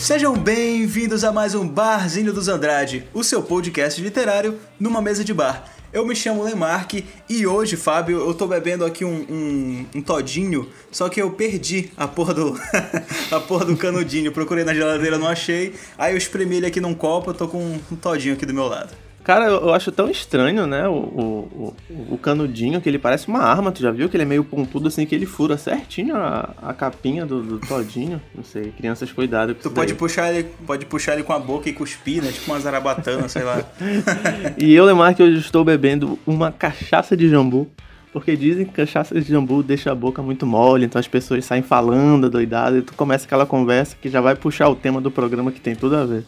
Sejam bem-vindos a mais um Barzinho dos Andrade, o seu podcast literário numa mesa de bar. Eu me chamo Lemarque e hoje, Fábio, eu tô bebendo aqui um, um, um todinho, só que eu perdi a porra do a porra do canudinho. Procurei na geladeira, não achei. Aí eu espremi ele aqui num copo, eu tô com um todinho aqui do meu lado. Cara, eu acho tão estranho, né? O, o, o, canudinho, que ele parece uma arma, tu já viu? Que ele é meio pontudo assim, que ele fura certinho a, a capinha do, do todinho. Não sei, crianças, cuidado. Tu pode puxar, ele, pode puxar ele com a boca e cuspir, né? Tipo uma zarabatana, sei lá. e eu, Lemar, que hoje estou bebendo uma cachaça de jambu. Porque dizem que cachaça de jambu deixa a boca muito mole, então as pessoas saem falando, doidado, e tu começa aquela conversa que já vai puxar o tema do programa que tem tudo a ver.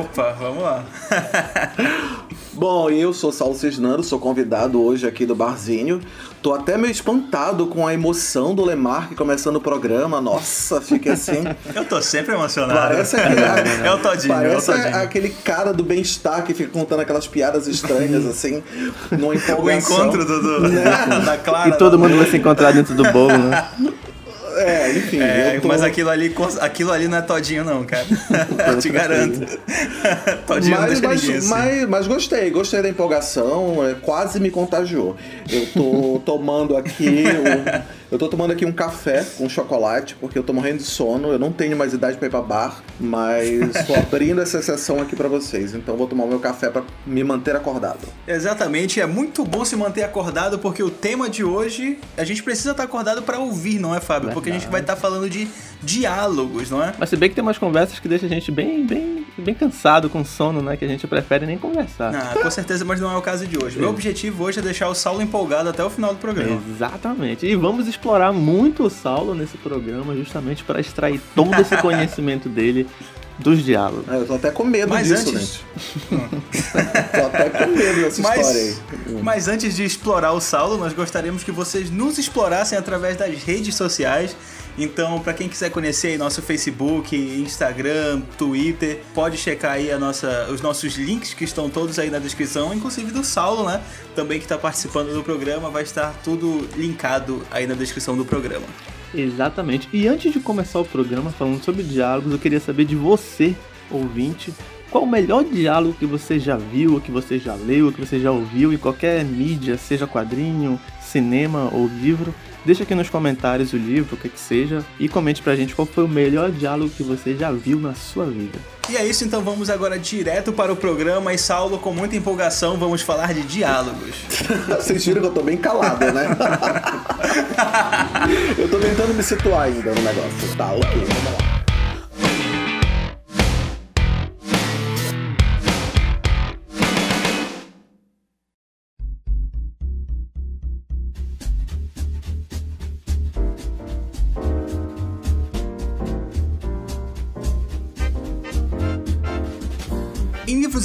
Opa, vamos lá. Bom, eu sou Saulo Cisnando, sou convidado hoje aqui do Barzinho. Tô até meio espantado com a emoção do Lemarque começando o programa. Nossa, fiquei assim. eu tô sempre emocionado. Parece aquele, é o Todinho, parece é o Todinho. aquele cara do bem-estar que fica contando aquelas piadas estranhas, assim, numa empolgação. O encontro do, do né? da Clara. E todo mundo vai se encontrar dentro do bolo, né? É, enfim. É, tô... Mas aquilo ali, aquilo ali não é todinho, não, cara. Te garanto. todinho mas, não mas, assim. mas, mas, gostei, gostei da empolgação, é, quase me contagiou. Eu tô tomando aqui. O eu tô tomando aqui um café com chocolate, porque eu tô morrendo de sono. Eu não tenho mais idade pra ir pra bar, mas tô abrindo essa sessão aqui para vocês. Então vou tomar o meu café para me manter acordado. Exatamente, é muito bom se manter acordado, porque o tema de hoje, a gente precisa estar acordado para ouvir, não é, Fábio? Porque a gente vai estar falando de diálogos, não é? Mas se bem que tem umas conversas que deixam a gente bem, bem, bem cansado, com sono, né? Que a gente prefere nem conversar. Ah, com certeza, mas não é o caso de hoje. Meu objetivo hoje é deixar o Saulo empolgado até o final do programa. Exatamente. E vamos explorar muito o Saulo nesse programa, justamente para extrair todo esse conhecimento dele dos diálogos. É, eu tô até com medo mas disso, antes... tô até com medo dessa mas, história aí. Mas antes de explorar o Saulo, nós gostaríamos que vocês nos explorassem através das redes sociais. Então, para quem quiser conhecer aí nosso Facebook, Instagram, Twitter, pode checar aí a nossa, os nossos links que estão todos aí na descrição, inclusive do Saulo, né? Também que está participando do programa, vai estar tudo linkado aí na descrição do programa. Exatamente. E antes de começar o programa falando sobre diálogos, eu queria saber de você, ouvinte, qual o melhor diálogo que você já viu, que você já leu, que você já ouviu em qualquer mídia, seja quadrinho, cinema ou livro. Deixa aqui nos comentários o livro, o que que seja, e comente pra gente qual foi o melhor diálogo que você já viu na sua vida. E é isso, então vamos agora direto para o programa. E Saulo, com muita empolgação, vamos falar de diálogos. Vocês viram que eu tô bem calado, né? eu tô tentando me situar ainda no negócio. Tá, ok, vamos lá.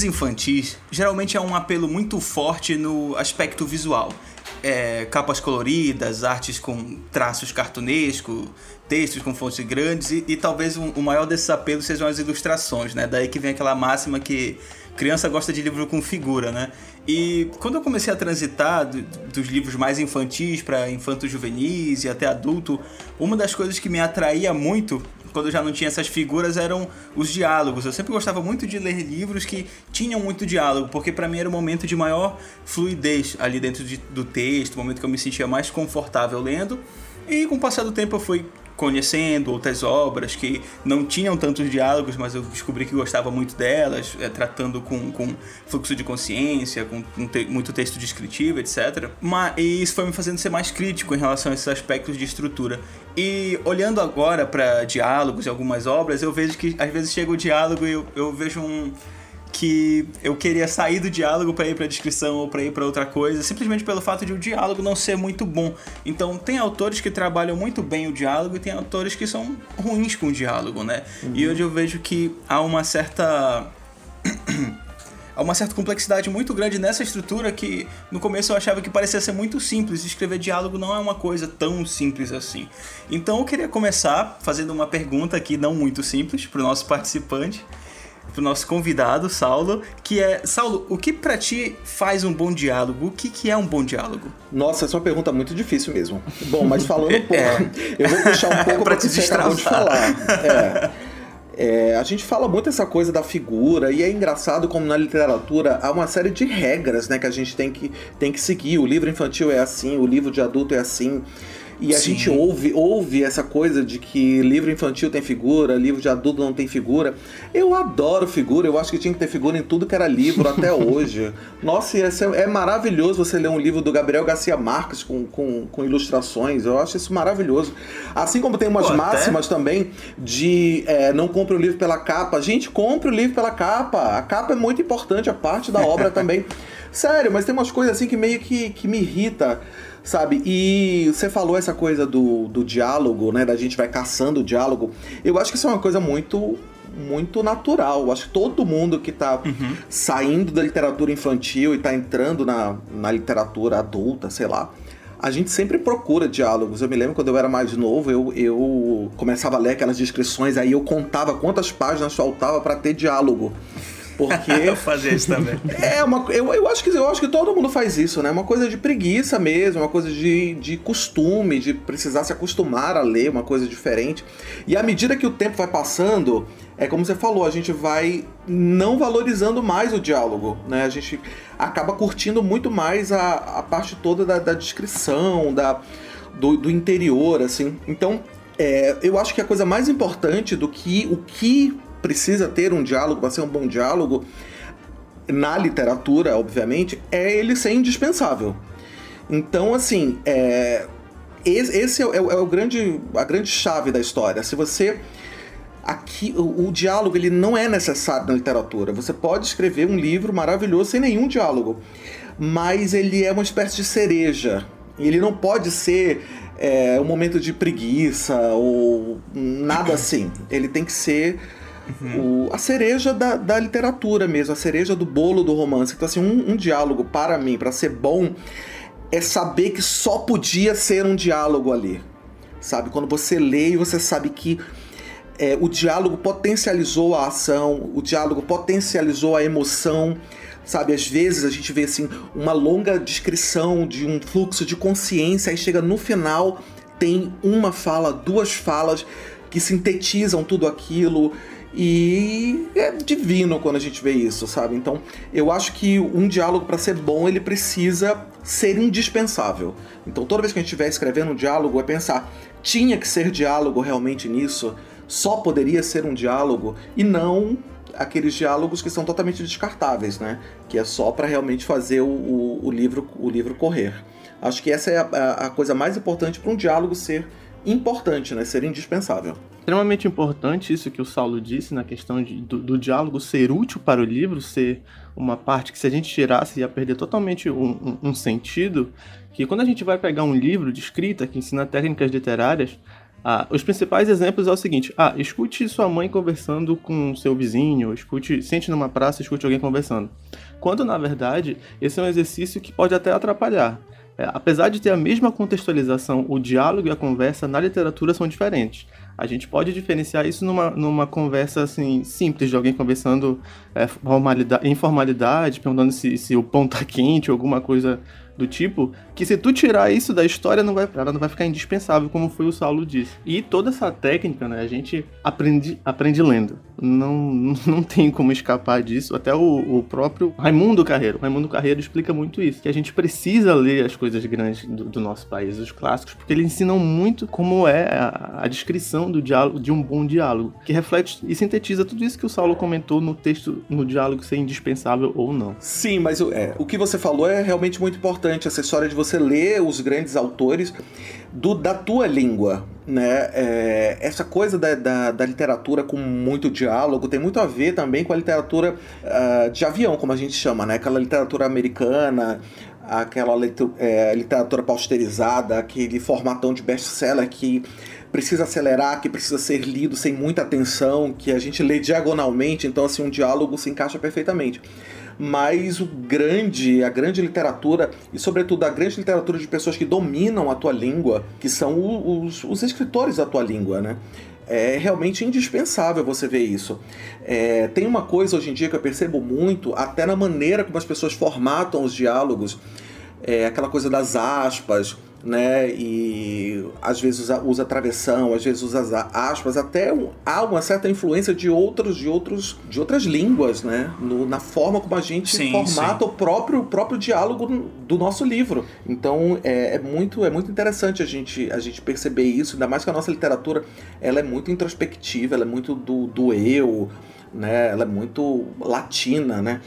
Infantis geralmente é um apelo muito forte no aspecto visual. É, capas coloridas, artes com traços cartunescos, textos com fontes grandes e, e talvez um, o maior desses apelos sejam as ilustrações, né? Daí que vem aquela máxima que criança gosta de livro com figura, né? E quando eu comecei a transitar do, dos livros mais infantis para infantos juvenis e até adulto, uma das coisas que me atraía muito quando eu já não tinha essas figuras, eram os diálogos. Eu sempre gostava muito de ler livros que tinham muito diálogo, porque para mim era o momento de maior fluidez ali dentro de, do texto, o momento que eu me sentia mais confortável lendo. E com o passar do tempo eu fui conhecendo outras obras que não tinham tantos diálogos, mas eu descobri que gostava muito delas, é, tratando com, com fluxo de consciência, com, te, muito texto descritivo, etc. Mas e isso foi me fazendo ser mais crítico em relação a esses aspectos de estrutura. E olhando agora para diálogos e algumas obras, eu vejo que às vezes chega o diálogo e eu, eu vejo um que eu queria sair do diálogo para ir para descrição ou para ir para outra coisa, simplesmente pelo fato de o diálogo não ser muito bom. Então, tem autores que trabalham muito bem o diálogo e tem autores que são ruins com o diálogo, né? Uhum. E hoje eu vejo que há uma certa há uma certa complexidade muito grande nessa estrutura que no começo eu achava que parecia ser muito simples. Escrever diálogo não é uma coisa tão simples assim. Então eu queria começar fazendo uma pergunta aqui não muito simples para o nosso participante pro nosso convidado, Saulo, que é, Saulo, o que para ti faz um bom diálogo? O que, que é um bom diálogo? Nossa, essa é uma pergunta muito difícil mesmo. Bom, mas falando um pouco, é. eu vou puxar um pouco é pra te que você acabou de falar. É. É, a gente fala muito essa coisa da figura, e é engraçado como na literatura há uma série de regras né, que a gente tem que, tem que seguir. O livro infantil é assim, o livro de adulto é assim. E a Sim. gente ouve, ouve essa coisa de que livro infantil tem figura, livro de adulto não tem figura. Eu adoro figura, eu acho que tinha que ter figura em tudo que era livro até hoje. Nossa, é, é maravilhoso você ler um livro do Gabriel Garcia Marques com, com, com ilustrações. Eu acho isso maravilhoso. Assim como tem umas Pô, máximas até... também de é, não compre o livro pela capa. Gente, compre o livro pela capa. A capa é muito importante, a parte da obra também. Sério, mas tem umas coisas assim que meio que, que me irrita sabe? E você falou essa coisa do, do diálogo, né? Da gente vai caçando o diálogo. Eu acho que isso é uma coisa muito muito natural. Eu acho que todo mundo que está uhum. saindo da literatura infantil e está entrando na, na literatura adulta, sei lá, a gente sempre procura diálogos. Eu me lembro quando eu era mais novo, eu, eu começava a ler aquelas descrições, aí eu contava quantas páginas faltava para ter diálogo. Porque. eu fazia isso também. É, uma, eu, eu, acho que, eu acho que todo mundo faz isso, né? Uma coisa de preguiça mesmo, uma coisa de, de costume, de precisar se acostumar a ler, uma coisa diferente. E à medida que o tempo vai passando, é como você falou, a gente vai não valorizando mais o diálogo, né? A gente acaba curtindo muito mais a, a parte toda da, da descrição, da, do, do interior, assim. Então, é, eu acho que a coisa mais importante do que o que precisa ter um diálogo para ser um bom diálogo, na literatura, obviamente, é ele ser indispensável. Então, assim, é, esse é, é, é, o grande, a grande chave da história. Se você aqui o, o, diálogo ele não é necessário na literatura. Você pode escrever um livro maravilhoso sem nenhum diálogo, mas ele é uma espécie de cereja. Ele não pode ser é, um momento de preguiça ou nada assim. Ele tem que ser Uhum. O, a cereja da, da literatura mesmo, a cereja do bolo do romance. Então, assim, um, um diálogo para mim, para ser bom, é saber que só podia ser um diálogo ali. Sabe? Quando você lê e você sabe que é, o diálogo potencializou a ação, o diálogo potencializou a emoção. Sabe, às vezes a gente vê assim uma longa descrição de um fluxo de consciência, aí chega no final, tem uma fala, duas falas que sintetizam tudo aquilo e é divino quando a gente vê isso, sabe? Então, eu acho que um diálogo para ser bom, ele precisa ser indispensável. Então, toda vez que a gente estiver escrevendo um diálogo, é pensar, tinha que ser diálogo realmente nisso? Só poderia ser um diálogo e não aqueles diálogos que são totalmente descartáveis, né? Que é só para realmente fazer o, o, o, livro, o livro correr. Acho que essa é a, a coisa mais importante para um diálogo ser importante, né? Ser indispensável extremamente importante isso que o Saulo disse na questão de, do, do, diálogo ser útil para o livro, ser uma parte que se a gente tirasse ia perder totalmente um, um, um sentido. Que quando a gente vai pegar um livro de escrita que ensina técnicas literárias, ah, os principais exemplos é o seguinte: ah, escute sua mãe conversando com seu vizinho, escute, sente numa praça, escute alguém conversando. Quando na verdade esse é um exercício que pode até atrapalhar. É, apesar de ter a mesma contextualização, o diálogo e a conversa na literatura são diferentes. A gente pode diferenciar isso numa, numa conversa assim simples de alguém conversando é, formalidade, informalidade, perguntando se, se o pão tá quente ou alguma coisa do tipo, que se tu tirar isso da história, não vai, ela não vai ficar indispensável, como foi o Saulo disse. E toda essa técnica, né, a gente aprende, aprende lendo. Não, não tem como escapar disso. Até o, o próprio Raimundo Carreiro. Raimundo Carreiro explica muito isso, que a gente precisa ler as coisas grandes do, do nosso país, os clássicos, porque eles ensinam muito como é a, a, descrição do diálogo, de um bom diálogo, que reflete e sintetiza tudo isso que o Saulo comentou no texto, no diálogo ser indispensável ou não. Sim, mas é, o que você falou é realmente muito importante, essa história de você ler os grandes autores do, da tua língua, né? É, essa coisa da, da, da, literatura com muito diálogo tem muito a ver também com a literatura uh, de avião, como a gente chama, né? Aquela literatura americana, aquela é, literatura posterizada, aquele formatão de best-seller que precisa acelerar, que precisa ser lido sem muita atenção, que a gente lê diagonalmente, então assim um diálogo se encaixa perfeitamente mas o grande, a grande literatura, e sobretudo a grande literatura de pessoas que dominam a tua língua, que são os, os escritores da tua língua, né? É realmente indispensável você ver isso. É, tem uma coisa hoje em dia que eu percebo muito, até na maneira como as pessoas formatam os diálogos. É, aquela coisa das aspas, né? E às vezes usa, usa travessão, às vezes usa aspas, até um, há uma certa influência de outros, de outros, de outras línguas, né? No, na forma como a gente sim, formata sim. o próprio, próprio diálogo do nosso livro. Então é, é, muito, é muito interessante a gente, a gente perceber isso, ainda mais que a nossa literatura ela é muito introspectiva, ela é muito do, do eu, né? Ela é muito latina, né?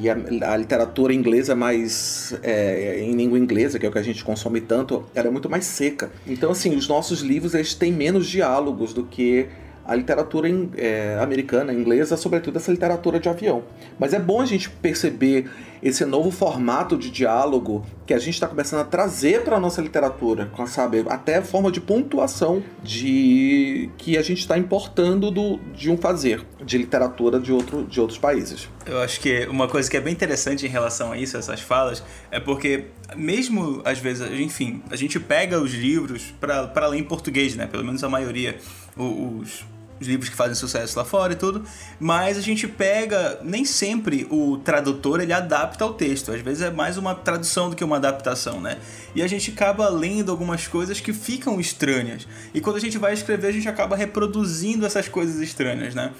E a, a, literatura inglesa mais é, em língua inglesa, que é o que a gente consome tanto, ela é muito mais seca. Então, assim, os nossos livros eles têm menos diálogos do que a literatura é, americana, inglesa, sobretudo essa literatura de avião. Mas é bom a gente perceber esse novo formato de diálogo que a gente está começando a trazer para a nossa literatura, sabe? Até forma de pontuação de que a gente está importando do, de um fazer de literatura de, outro, de outros países. Eu acho que uma coisa que é bem interessante em relação a isso, essas falas, é porque mesmo às vezes, enfim, a gente pega os livros para ler em português, né? Pelo menos a maioria, os os livros que fazem sucesso lá fora e tudo, mas a gente pega, nem sempre o tradutor ele adapta ao texto, às vezes é mais uma tradução do que uma adaptação, né? E a gente acaba lendo algumas coisas que ficam estranhas. E quando a gente vai escrever, a gente acaba reproduzindo essas coisas estranhas, né?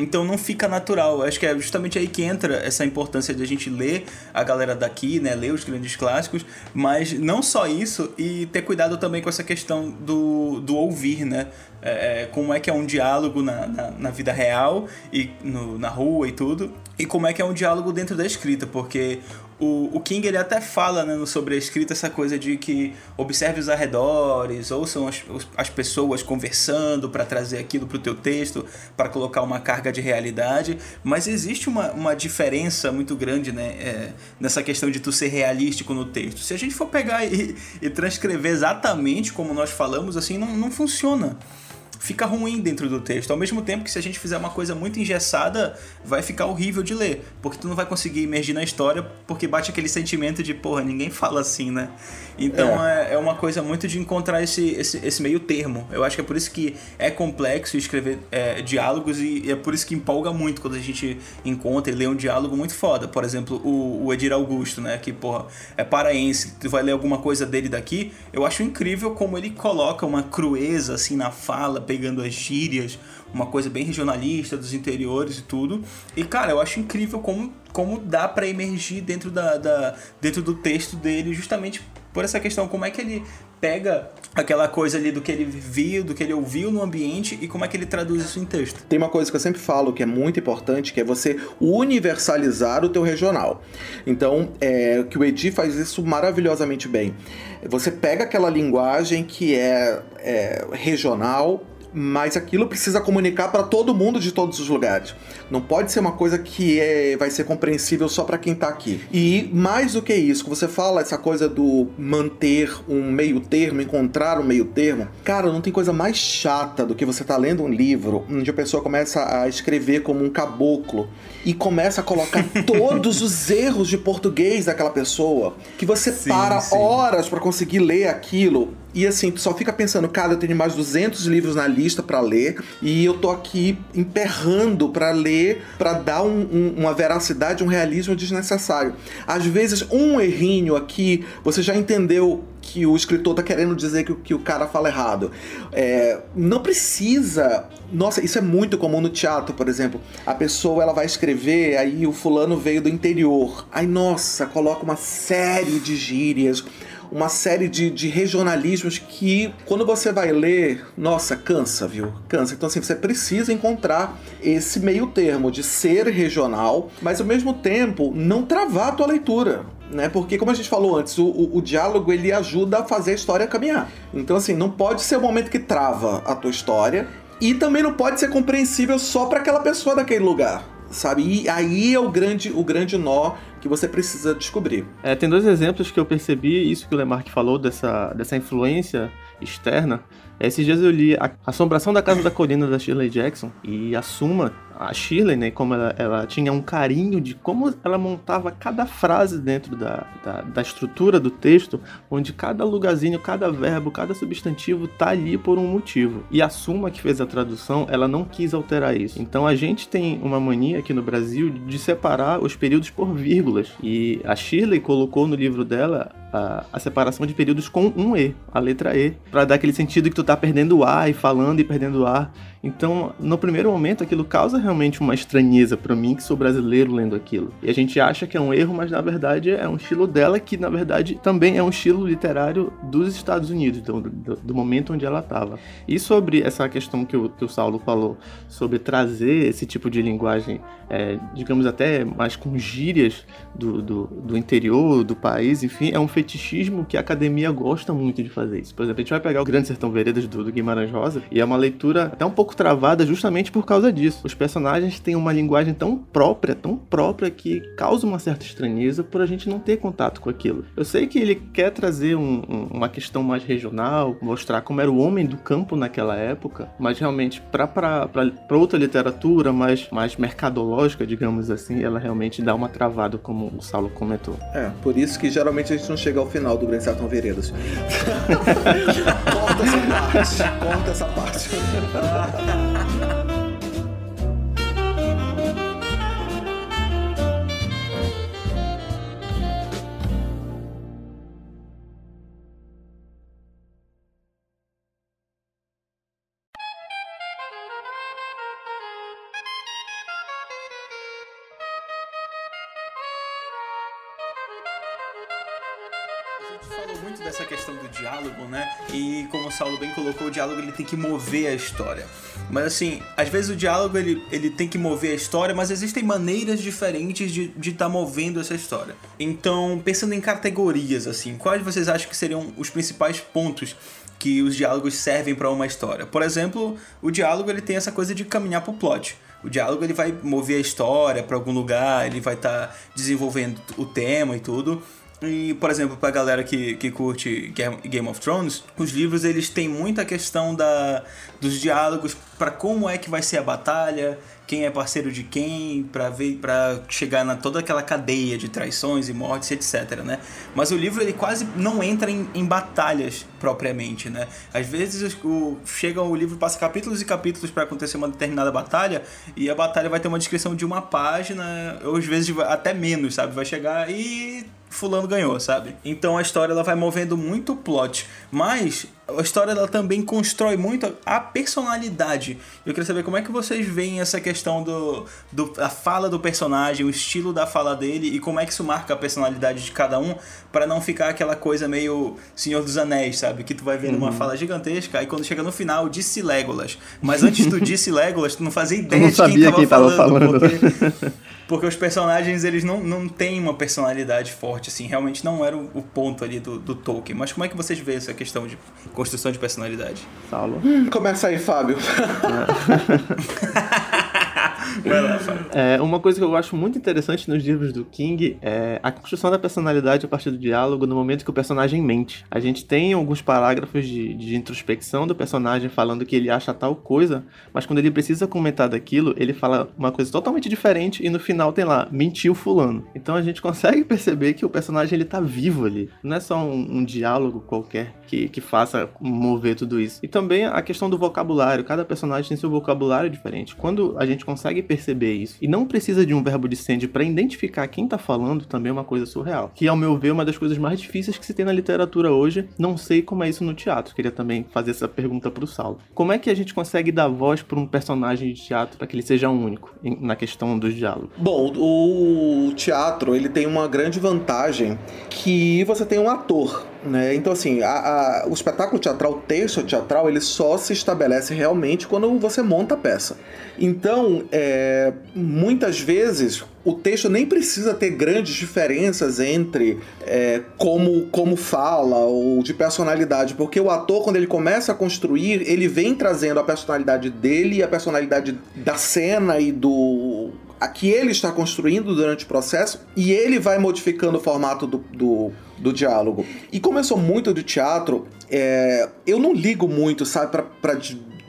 Então não fica natural. Acho que é justamente aí que entra essa importância de a gente ler a galera daqui, né? Ler os grandes clássicos, mas não só isso, e ter cuidado também com essa questão do, do ouvir, né? É, é como é que é um diálogo na, na, na vida real e no, na rua e tudo, e como é que é um diálogo dentro da escrita, porque o, o King ele até fala né, sobre essa coisa de que observe os arredores, ouçam as, as pessoas conversando para trazer aquilo para o teu texto, para colocar uma carga de realidade, mas existe uma, uma diferença muito grande né, é, nessa questão de tu ser realístico no texto. Se a gente for pegar e, e transcrever exatamente como nós falamos, assim, não, não funciona fica ruim dentro do texto. Ao mesmo tempo que se a gente fizer uma coisa muito engessada, vai ficar horrível de ler, porque tu não vai conseguir emergir na história, porque bate aquele sentimento de, porra, ninguém fala assim, né? Então é, é, é uma coisa muito de encontrar esse, esse, esse, meio termo. Eu acho que é por isso que é complexo escrever é, diálogos e é por isso que empolga muito quando a gente encontra e lê um diálogo muito foda. Por exemplo, o, o Edir Augusto, né? Que, porra, é paraense, tu vai ler alguma coisa dele daqui. Eu acho incrível como ele coloca uma crueza assim na fala, pegando as gírias, uma coisa bem regionalista dos interiores e tudo. E cara, eu acho incrível como, como dá para emergir dentro, da, da, dentro do texto dele, justamente por essa questão, como é que ele pega aquela coisa ali do que ele viu, do que ele ouviu no ambiente e como é que ele traduz isso em texto. Tem uma coisa que eu sempre falo que é muito importante, que é você universalizar o teu regional. Então, é, que o Edi faz isso maravilhosamente bem. Você pega aquela linguagem que é, é regional, mas aquilo precisa comunicar para todo mundo de todos os lugares. Não pode ser uma coisa que é, vai ser compreensível só para quem está aqui. E mais do que isso, que você fala essa coisa do manter um meio termo, encontrar um meio termo, cara, não tem coisa mais chata do que você tá lendo um livro onde a pessoa começa a escrever como um caboclo e começa a colocar todos os erros de português daquela pessoa, que você sim, para sim. horas para conseguir ler aquilo e assim, tu só fica pensando, cara, eu tenho mais 200 livros na lista para ler e eu tô aqui emperrando para ler, para dar um, um, uma veracidade, um realismo desnecessário. Às vezes, um errinho aqui, você já entendeu que o escritor tá querendo dizer que, que o cara fala errado. É, não precisa. Nossa, isso é muito comum no teatro, por exemplo. A pessoa ela vai escrever, aí o fulano veio do interior. Aí, nossa, coloca uma série de gírias uma série de, de regionalismos que, quando você vai ler, nossa, cansa, viu? Cansa. Então, assim, você precisa encontrar esse meio termo de ser regional, mas ao mesmo tempo não travar a tua leitura. Né? Porque, como a gente falou antes, o, o, o, diálogo ele ajuda a fazer a história caminhar. Então, assim, não pode ser o momento que trava a tua história e também não pode ser compreensível só para aquela pessoa daquele lugar sabe? E aí é o grande, o grande nó que você precisa descobrir. É, tem dois exemplos que eu percebi, isso que o Lemarck falou, dessa, dessa influência externa. Esses dias eu li a Assombração da Casa da Colina da Shirley Jackson e a Suma a Shirley, né, como ela, ela, tinha um carinho de como ela montava cada frase dentro da, da, da, estrutura do texto, onde cada lugarzinho, cada verbo, cada substantivo tá ali por um motivo. E a Suma, que fez a tradução, ela não quis alterar isso. Então a gente tem uma mania aqui no Brasil de separar os períodos por vírgulas. E a Shirley colocou no livro dela a, a separação de períodos com um E, a letra E, para dar aquele sentido que tu tá perdendo o ar e falando e perdendo o ar. Então, no primeiro momento, aquilo causa realmente uma estranheza para mim, que sou brasileiro lendo aquilo. E a gente acha que é um erro, mas na verdade é um estilo dela que, na verdade, também é um estilo literário dos Estados Unidos, do, do, do momento onde ela estava. E sobre essa questão que o, que o Saulo falou, sobre trazer esse tipo de linguagem, é, digamos até mais com gírias do, do, do interior do país, enfim, é um fetichismo que a academia gosta muito de fazer isso. Por exemplo, a gente vai pegar o Grande Sertão Veredas do, do Guimarães Rosa, e é uma leitura até um pouco travada justamente por causa disso. Os personagens têm uma linguagem tão própria, tão própria, que causa uma certa estranheza por a gente não ter contato com aquilo. Eu sei que ele quer trazer um, um, uma questão mais regional, mostrar como era o homem do campo naquela época, mas realmente para outra literatura mais, mais mercadológica, digamos assim, ela realmente dá uma travada, como o Saulo comentou. É, por isso que geralmente a gente não chega ao final do Grande Sertão Veredas. corta essa parte, corta essa parte. Diálogo, como o Saulo bem colocou, o diálogo ele tem que mover a história. Mas assim, às vezes o diálogo ele, ele tem que mover a história, mas existem maneiras diferentes de estar de tá movendo essa história. Então, pensando em categorias, assim, quais vocês acham que seriam os principais pontos que os diálogos servem para uma história? Por exemplo, o diálogo ele tem essa coisa de caminhar pro plot. O diálogo ele vai mover a história para algum lugar, ele vai estar tá desenvolvendo o tema e tudo. E, por exemplo, pra galera que, que curte Game of Thrones, os livros eles têm muita questão da, dos diálogos para como é que vai ser a batalha, quem é parceiro de quem, para ver para chegar na toda aquela cadeia de traições e mortes, etc, né? Mas o livro ele quase não entra em, em batalhas propriamente, né? Às vezes o, chega o livro passa capítulos e capítulos para acontecer uma determinada batalha e a batalha vai ter uma descrição de uma página, ou às vezes até menos, sabe? Vai chegar e fulano ganhou, sabe? Então a história ela vai movendo muito o plot, mas a história ela também constrói muito a personalidade. Eu queria saber como é que vocês veem essa questão do, do a fala do personagem, o estilo da fala dele e como é que isso marca a personalidade de cada um para não ficar aquela coisa meio Senhor dos Anéis, sabe? Que tu vai vendo uhum. uma fala gigantesca e quando chega no final disse Legolas. Mas antes do disse Legolas, tu não fazia ideia não de quem tava, quem falando, tava falando. Porque, porque os personagens eles não, não têm uma personalidade forte assim, realmente não era o, o ponto ali do, do Tolkien. Mas como é que vocês veem essa questão de construção de personalidade. Saulo. Hum, começa aí, Fábio. É, uma coisa que eu acho muito interessante nos livros do King é a construção da personalidade a partir do diálogo no momento que o personagem mente. A gente tem alguns parágrafos de, de introspecção do personagem falando que ele acha tal coisa, mas quando ele precisa comentar daquilo, ele fala uma coisa totalmente diferente e no final tem lá, mentiu fulano. Então a gente consegue perceber que o personagem ele tá vivo ali. Não é só um, um diálogo qualquer que, que faça mover tudo isso. E também a questão do vocabulário. Cada personagem tem seu vocabulário diferente. Quando a gente consegue perceber isso e não precisa de um verbo de send para identificar quem tá falando, também é uma coisa surreal. Que, ao meu ver, é uma das coisas mais difíceis que se tem na literatura hoje. Não sei como é isso no teatro. Queria também fazer essa pergunta pro Saulo. Como é que a gente consegue dar voz para um personagem de teatro para que ele seja único na questão dos diálogos? Bom, o teatro ele tem uma grande vantagem que você tem um ator né? Então, assim, a, a, o espetáculo teatral, o texto teatral, ele só se estabelece realmente quando você monta a peça. Então, é, muitas vezes, o texto nem precisa ter grandes diferenças entre é, como, como fala ou de personalidade, porque o ator, quando ele começa a construir, ele vem trazendo a personalidade dele e a personalidade da cena e do a que ele está construindo durante o processo e ele vai modificando o formato do, do, do diálogo. E como eu sou muito do teatro, é, eu não ligo muito, sabe, para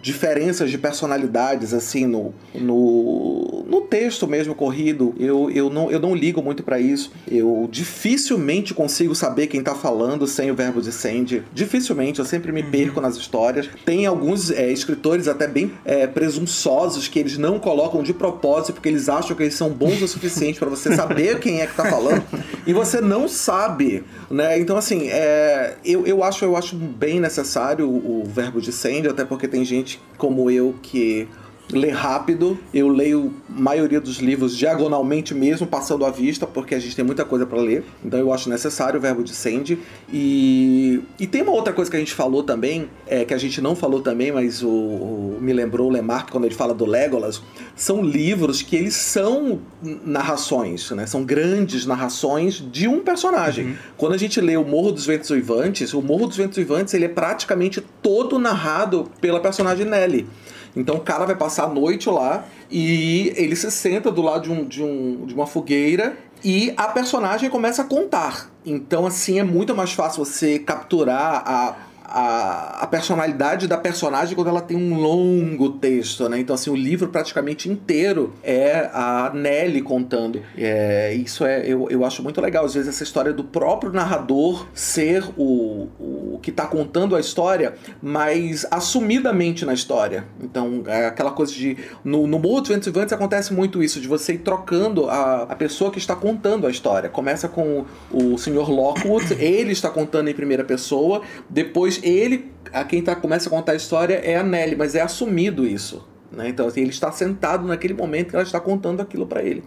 diferenças de personalidades assim no, no, no texto mesmo corrido, eu, eu, não, eu não ligo muito para isso. Eu dificilmente consigo saber quem tá falando sem o verbo de send. Dificilmente, eu sempre me uhum. perco nas histórias. Tem alguns é, escritores até bem é, presunçosos que eles não colocam de propósito porque eles acham que eles são bons o suficiente para você saber quem é que tá falando e você não sabe, né? Então, assim, é, eu, eu, acho, eu acho bem necessário o, o verbo de send, até porque tem gente como eu que ler rápido. Eu leio a maioria dos livros diagonalmente mesmo, passando à vista, porque a gente tem muita coisa para ler. Então eu acho necessário o verbo de send. E, e tem uma outra coisa que a gente falou também, é, que a gente não falou também, mas o, o me lembrou o Lemarck quando ele fala do Legolas. São livros que eles são narrações, né? São grandes narrações de um personagem. Uhum. Quando a gente lê o Morro dos Ventos Uivantes, o Morro dos Ventos Uivantes ele é praticamente todo narrado pela personagem Nelly. Então o cara vai passar a noite lá e ele se senta do lado de, um, de, um, de uma fogueira e a personagem começa a contar. Então, assim, é muito mais fácil você capturar a a, a personalidade da personagem quando ela tem um longo texto, né? Então, assim, o livro praticamente inteiro é a Nelly contando. É, isso é, eu, eu acho muito legal. Às vezes, essa história do próprio narrador ser o, o que está contando a história, mas assumidamente na história. Então, é aquela coisa de. No, no e Vantes acontece muito isso, de você ir trocando a, a pessoa que está contando a história. Começa com o, o Sr. Lockwood, ele está contando em primeira pessoa, depois ele, a quem tá, começa a contar a história é a Nelly, mas é assumido isso. Né? Então, assim, ele está sentado naquele momento que ela está contando aquilo para ele.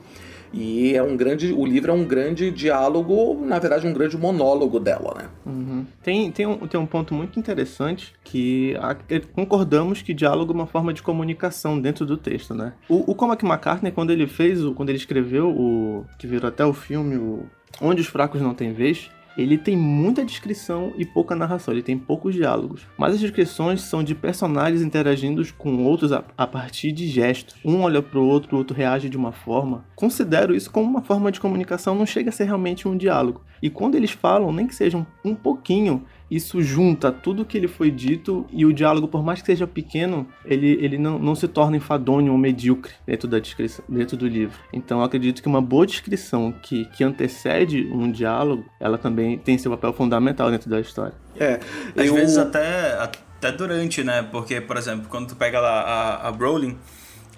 E é um grande. O livro é um grande diálogo, na verdade, um grande monólogo dela, né? Uhum. Tem, tem, um, tem um ponto muito interessante que a, concordamos que diálogo é uma forma de comunicação dentro do texto, né? O, o Cormac McCartney, quando ele fez, o, quando ele escreveu o. que virou até o filme, o Onde os Fracos Não Têm Vez, ele tem muita descrição e pouca narração, ele tem poucos diálogos. Mas as descrições são de personagens interagindo com outros a, a partir de gestos. Um olha para o outro, o outro reage de uma forma. Considero isso como uma forma de comunicação, não chega a ser realmente um diálogo. E quando eles falam, nem que seja um, um pouquinho, isso junta tudo que ele foi dito e o diálogo, por mais que seja pequeno, ele, ele não, não se torna enfadonho ou medíocre dentro da descrição, dentro do livro. Então eu acredito que uma boa descrição que, que antecede um diálogo, ela também tem seu papel fundamental dentro da história. É, às eu... vezes até, até durante, né? Porque, por exemplo, quando tu pega lá a, a Rowling,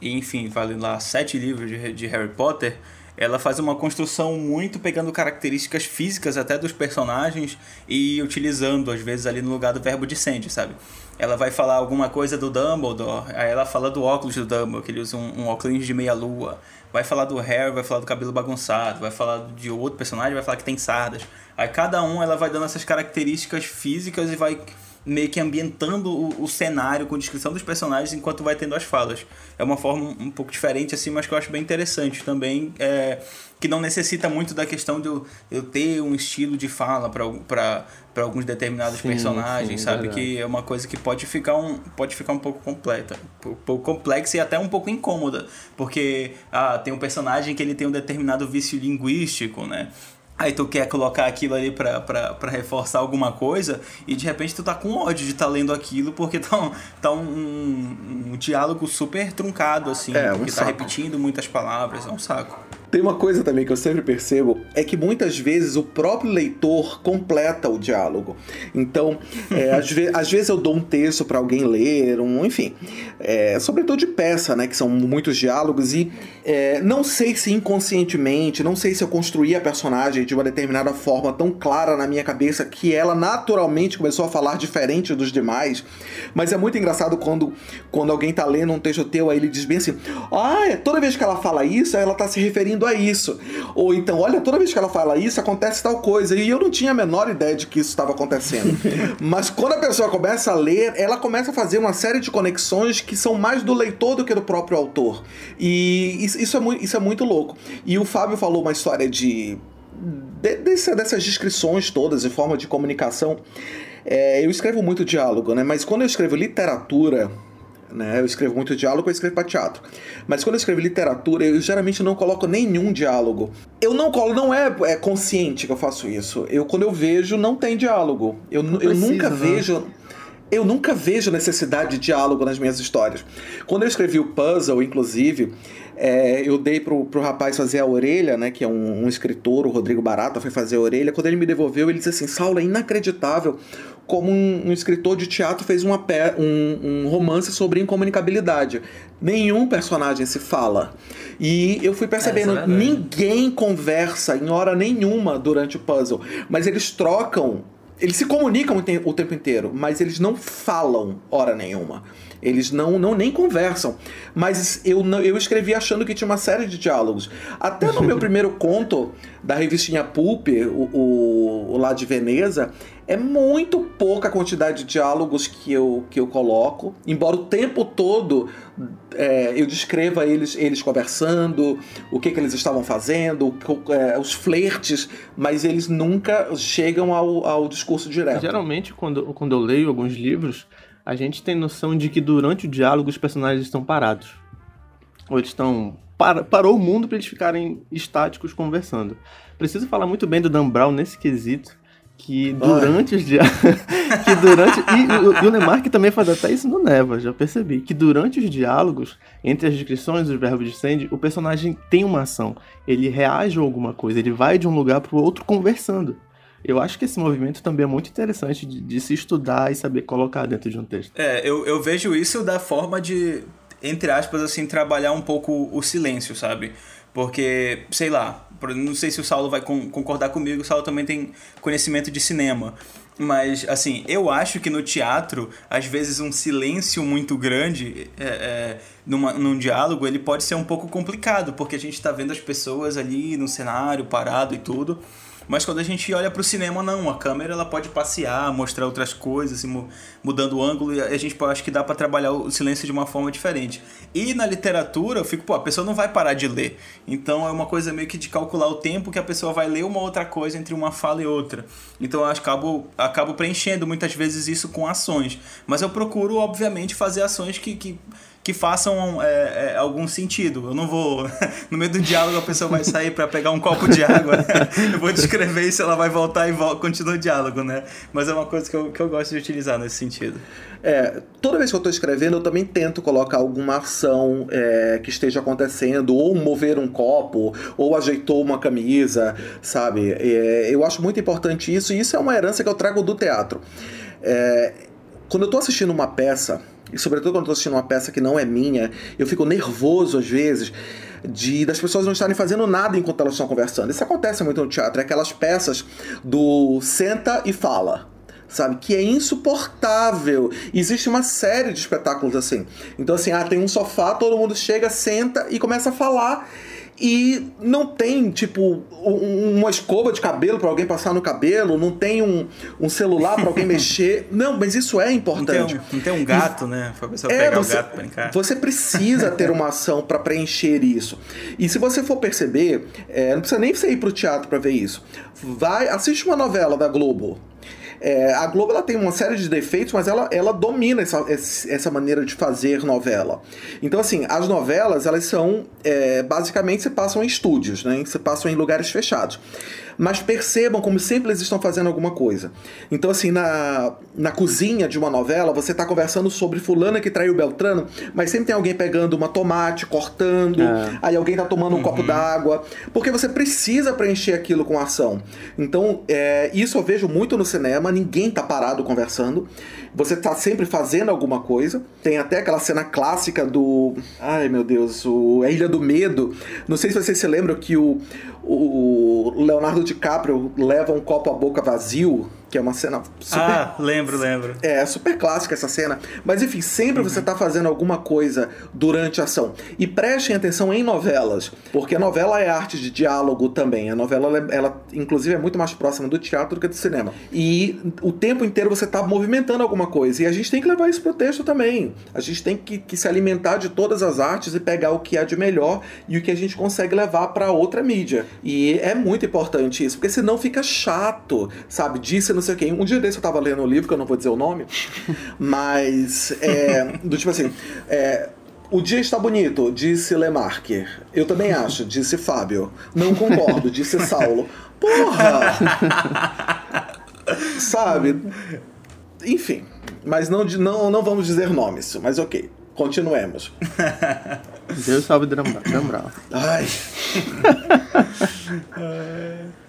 e enfim, vale lá sete livros de, de Harry Potter, ela faz uma construção muito pegando características físicas até dos personagens e utilizando, às vezes, ali no lugar do verbo de send, sabe? Ela vai falar alguma coisa do Dumbledore, aí ela fala do óculos do Dumbledore, que ele usa um, um óculos de meia-lua. Vai falar do Harry, vai falar do cabelo bagunçado, vai falar de outro personagem, vai falar que tem sardas. Aí cada um ela vai dando essas características físicas e vai meio que ambientando o, o, cenário com descrição dos personagens enquanto vai tendo as falas. É uma forma um, pouco diferente, assim, mas que eu acho bem interessante também, é, que não necessita muito da questão de eu, eu ter um estilo de fala para alguns determinados sim, personagens, sim, sabe? Verdade. Que é uma coisa que pode ficar um, pode ficar um pouco completa, um pouco complexa e até um pouco incômoda, porque ah, tem um personagem que ele tem um determinado vício linguístico, né? Aí tu quer colocar aquilo ali pra, pra, pra reforçar alguma coisa e de repente tu tá com ódio de estar tá lendo aquilo porque tá, um, tá um, um, um diálogo super truncado, assim, é, porque um tá repetindo muitas palavras, é um saco. Tem uma coisa também que eu sempre percebo, é que muitas vezes o próprio leitor completa o diálogo. Então, é, às, ve às, vezes eu dou um texto para alguém ler, um, enfim, é, sobretudo de peça, né, que são muitos diálogos, e é, não sei se inconscientemente, não sei se eu construí a personagem de uma determinada forma tão clara na minha cabeça que ela naturalmente começou a falar diferente dos demais, mas é muito engraçado quando, quando alguém tá lendo um texto teu, aí ele diz bem assim, ah, toda vez que ela fala isso, ela tá se referindo a isso. Ou então, olha, toda vez que ela fala isso, acontece tal coisa. E eu não tinha a menor ideia de que isso estava acontecendo. Mas quando a pessoa começa a ler, ela começa a fazer uma série de conexões que são mais do leitor do que do próprio autor. E isso é, muito, isso é muito louco. E o Fábio falou uma história de. De dessas descrições todas em forma de comunicação. É, eu escrevo muito diálogo, né? Mas quando eu escrevo literatura, né? Eu escrevo muito diálogo, eu escrevo para teatro. Mas quando eu escrevo literatura, eu geralmente não coloco nenhum diálogo. Eu não colo, não é, é consciente que eu faço isso. Eu quando eu vejo não tem diálogo. Eu, eu precisa, nunca né? vejo eu nunca vejo necessidade de diálogo nas minhas histórias. Quando eu escrevi o puzzle, inclusive, É, eu dei pro, pro rapaz fazer a orelha, né? Que é um, um escritor, o Rodrigo Barata, foi fazer a orelha. Quando ele me devolveu, ele disse assim: Saulo, é inacreditável como um, um escritor de teatro fez uma um, um romance sobre incomunicabilidade. Nenhum personagem se fala. E eu fui percebendo, é ninguém conversa em hora nenhuma durante o puzzle, mas eles trocam eles se comunicam o tempo inteiro, mas eles não falam hora nenhuma. Eles não, não nem conversam. Mas eu, eu escrevi achando que tinha uma série de diálogos. Até no meu primeiro conto da revistinha Pulp, o, o, o lá de Veneza, é muito pouca a quantidade de diálogos que eu, que eu coloco. Embora o tempo todo é, eu descreva eles, eles conversando, o que, que eles estavam fazendo, é, os flertes, mas eles nunca chegam ao, ao discurso direto. Geralmente, quando, quando eu leio alguns livros, a gente tem noção de que durante o diálogo os personagens estão parados. Ou eles estão. Para, parou o mundo para eles ficarem estáticos conversando. Preciso falar muito bem do Dan Brown nesse quesito. Que durante os diálogos. que durante. E, e, o que também faz até isso no Neva, já percebi. Que durante os diálogos, entre as descrições dos verbos de Sandy, o personagem tem uma ação. Ele reage a alguma coisa, ele vai de um lugar para o outro conversando. Eu acho que esse movimento também é muito interessante de, de, se estudar e saber colocar dentro de um texto. É, eu, eu vejo isso da forma de, entre aspas, assim, trabalhar um pouco o silêncio, sabe? Porque, sei lá, não sei se o Saulo vai concordar comigo, o Saulo também tem conhecimento de cinema. Mas, assim, eu acho que no teatro, às vezes um silêncio muito grande é, é, numa, num diálogo, ele pode ser um pouco complicado, porque a gente está vendo as pessoas ali no cenário, parado e tudo. Mas quando a gente olha para o cinema, não. A câmera ela pode passear, mostrar outras coisas, assim, mudando o ângulo. E a gente acho que dá para trabalhar o silêncio de uma forma diferente. E na literatura, eu fico, pô, a pessoa não vai parar de ler. Então é uma coisa meio que de calcular o tempo que a pessoa vai ler uma outra coisa entre uma fala e outra. Então eu acabo, acabo preenchendo muitas vezes isso com ações. Mas eu procuro, obviamente, fazer ações que, que que façam é, é, algum sentido. Eu não vou. No meio do diálogo a pessoa vai sair para pegar um copo de água. eu vou descrever se ela vai voltar e volta, continua o diálogo, né? Mas é uma coisa que eu, que eu gosto de utilizar nesse sentido. É, toda vez que eu estou escrevendo, eu também tento colocar alguma ação é, que esteja acontecendo, ou mover um copo, ou ajeitou uma camisa, sabe? É, eu acho muito importante isso, e isso é uma herança que eu trago do teatro. É, quando eu estou assistindo uma peça, e sobretudo quando estou assistindo uma peça que não é minha, eu fico nervoso às vezes de das pessoas não estarem fazendo nada enquanto elas estão conversando. Isso acontece muito no teatro, é aquelas peças do senta e fala sabe? Que é insuportável. Existe uma série de espetáculos assim. Então, assim, ah, tem um sofá, todo mundo chega, senta e começa a falar e não tem, tipo, um, uma escova de cabelo para alguém passar no cabelo, não tem um, um celular para alguém mexer. Não, mas isso é importante. Não tem um, não tem um gato, e, né? Pra pessoa é, pegar você, o gato pra brincar. Você precisa ter uma ação para preencher isso. E se você for perceber, é, não precisa nem você ir pro teatro para ver isso. Vai, assiste uma novela da Globo é, a Globo ela tem uma série de defeitos, mas ela, ela domina essa, essa maneira de fazer novela. Então, assim, as novelas, elas são, é, basicamente, se passam em estúdios, né? Se passam em lugares fechados mas percebam como sempre eles estão fazendo alguma coisa. Então, assim, na, na cozinha de uma novela, você está conversando sobre fulana que traiu Beltrano, mas sempre tem alguém pegando uma tomate, cortando, é. aí alguém está tomando um uhum. copo d'água, porque você precisa preencher aquilo com ação. Então, é, isso eu vejo muito no cinema, ninguém está parado conversando, você está sempre fazendo alguma coisa. Tem até aquela cena clássica do. Ai meu Deus, o A Ilha do Medo. Não sei se vocês se lembram que o, o Leonardo DiCaprio leva um copo à boca vazio que é uma cena super. Ah, lembro, lembro. É, super clássica essa cena. Mas enfim, sempre uhum. você está fazendo alguma coisa durante a ação. E prestem atenção em novelas, porque a novela é arte de diálogo também. A novela, ela, ela inclusive, é muito mais próxima do teatro do que do cinema. E o tempo inteiro você está movimentando alguma coisa. E a gente tem que levar isso pro texto também. A gente tem que, que se alimentar de todas as artes e pegar o que há de melhor e o que a gente consegue levar para outra mídia. E é muito importante isso, porque senão fica chato, sabe? Disse não sei o quê. Um dia desse eu tava lendo um livro, que eu não vou dizer o nome, mas é, do tipo assim. É, o dia está bonito, disse Lemarque. Eu também acho, disse Fábio. Não concordo, disse Saulo. Porra! Sabe? Enfim, mas não, não, não vamos dizer nomes, mas ok. continuemos. Deus salve Brown. Ai.